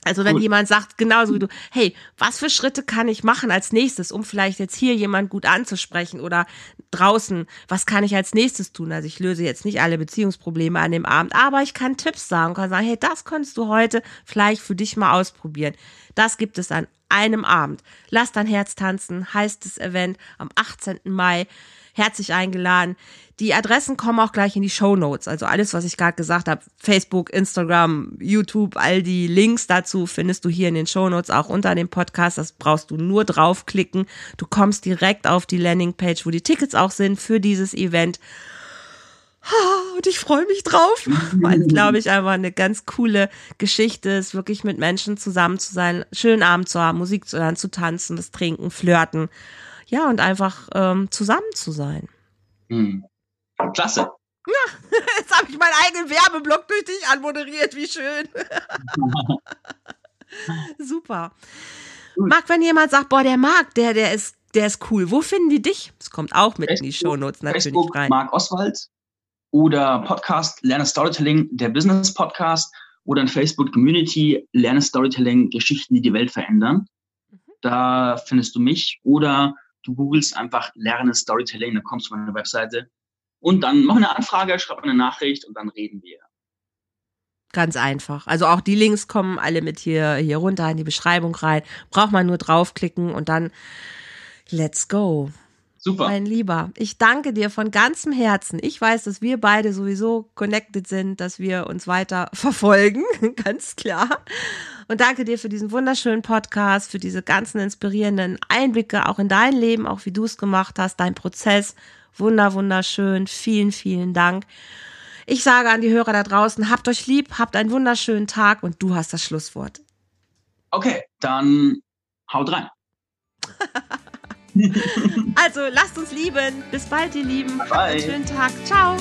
Also wenn cool. jemand sagt, genauso wie du, hey, was für Schritte kann ich machen als nächstes, um vielleicht jetzt hier jemand gut anzusprechen oder draußen, was kann ich als nächstes tun? Also ich löse jetzt nicht alle Beziehungsprobleme an dem Abend, aber ich kann Tipps sagen, kann sagen, hey, das könntest du heute vielleicht für dich mal ausprobieren. Das gibt es an einem Abend. Lass dein Herz tanzen, heißt das Event am 18. Mai herzlich eingeladen. Die Adressen kommen auch gleich in die Show Notes. Also alles, was ich gerade gesagt habe, Facebook, Instagram, YouTube, all die Links dazu findest du hier in den Show Notes auch unter dem Podcast. Das brauchst du nur draufklicken. Du kommst direkt auf die Landingpage, wo die Tickets auch sind für dieses Event. Und ich freue mich drauf, weil es, glaube ich, einfach eine ganz coole Geschichte ist, wirklich mit Menschen zusammen zu sein, schönen Abend zu haben, Musik zu hören, zu tanzen, das Trinken, Flirten ja, und einfach ähm, zusammen zu sein. Hm. Klasse. Ja, jetzt habe ich meinen eigenen Werbeblock durch dich anmoderiert, wie schön. Super. Marc, wenn jemand sagt, boah, der Marc, der, der ist, der ist cool, wo finden die dich? Das kommt auch mit Facebook, in die Shownotes natürlich Facebook, rein. Marc Oswald oder Podcast Lerne Storytelling, der Business Podcast oder in Facebook Community, lerne Storytelling, Geschichten, die die Welt verändern. Mhm. Da findest du mich. Oder du googelst einfach lerne Storytelling, dann kommst du auf meine Webseite. Und dann mach eine Anfrage, schreib eine Nachricht und dann reden wir. Ganz einfach. Also auch die Links kommen alle mit hier, hier runter in die Beschreibung rein. Braucht man nur draufklicken und dann let's go. Super. Mein Lieber, ich danke dir von ganzem Herzen. Ich weiß, dass wir beide sowieso connected sind, dass wir uns weiter verfolgen, ganz klar. Und danke dir für diesen wunderschönen Podcast, für diese ganzen inspirierenden Einblicke auch in dein Leben, auch wie du es gemacht hast, dein Prozess. Wunder, wunderschön. Vielen, vielen Dank. Ich sage an die Hörer da draußen, habt euch lieb, habt einen wunderschönen Tag und du hast das Schlusswort. Okay, dann haut rein. also lasst uns lieben. Bis bald, ihr Lieben. Bye. Habt einen schönen Tag. Ciao.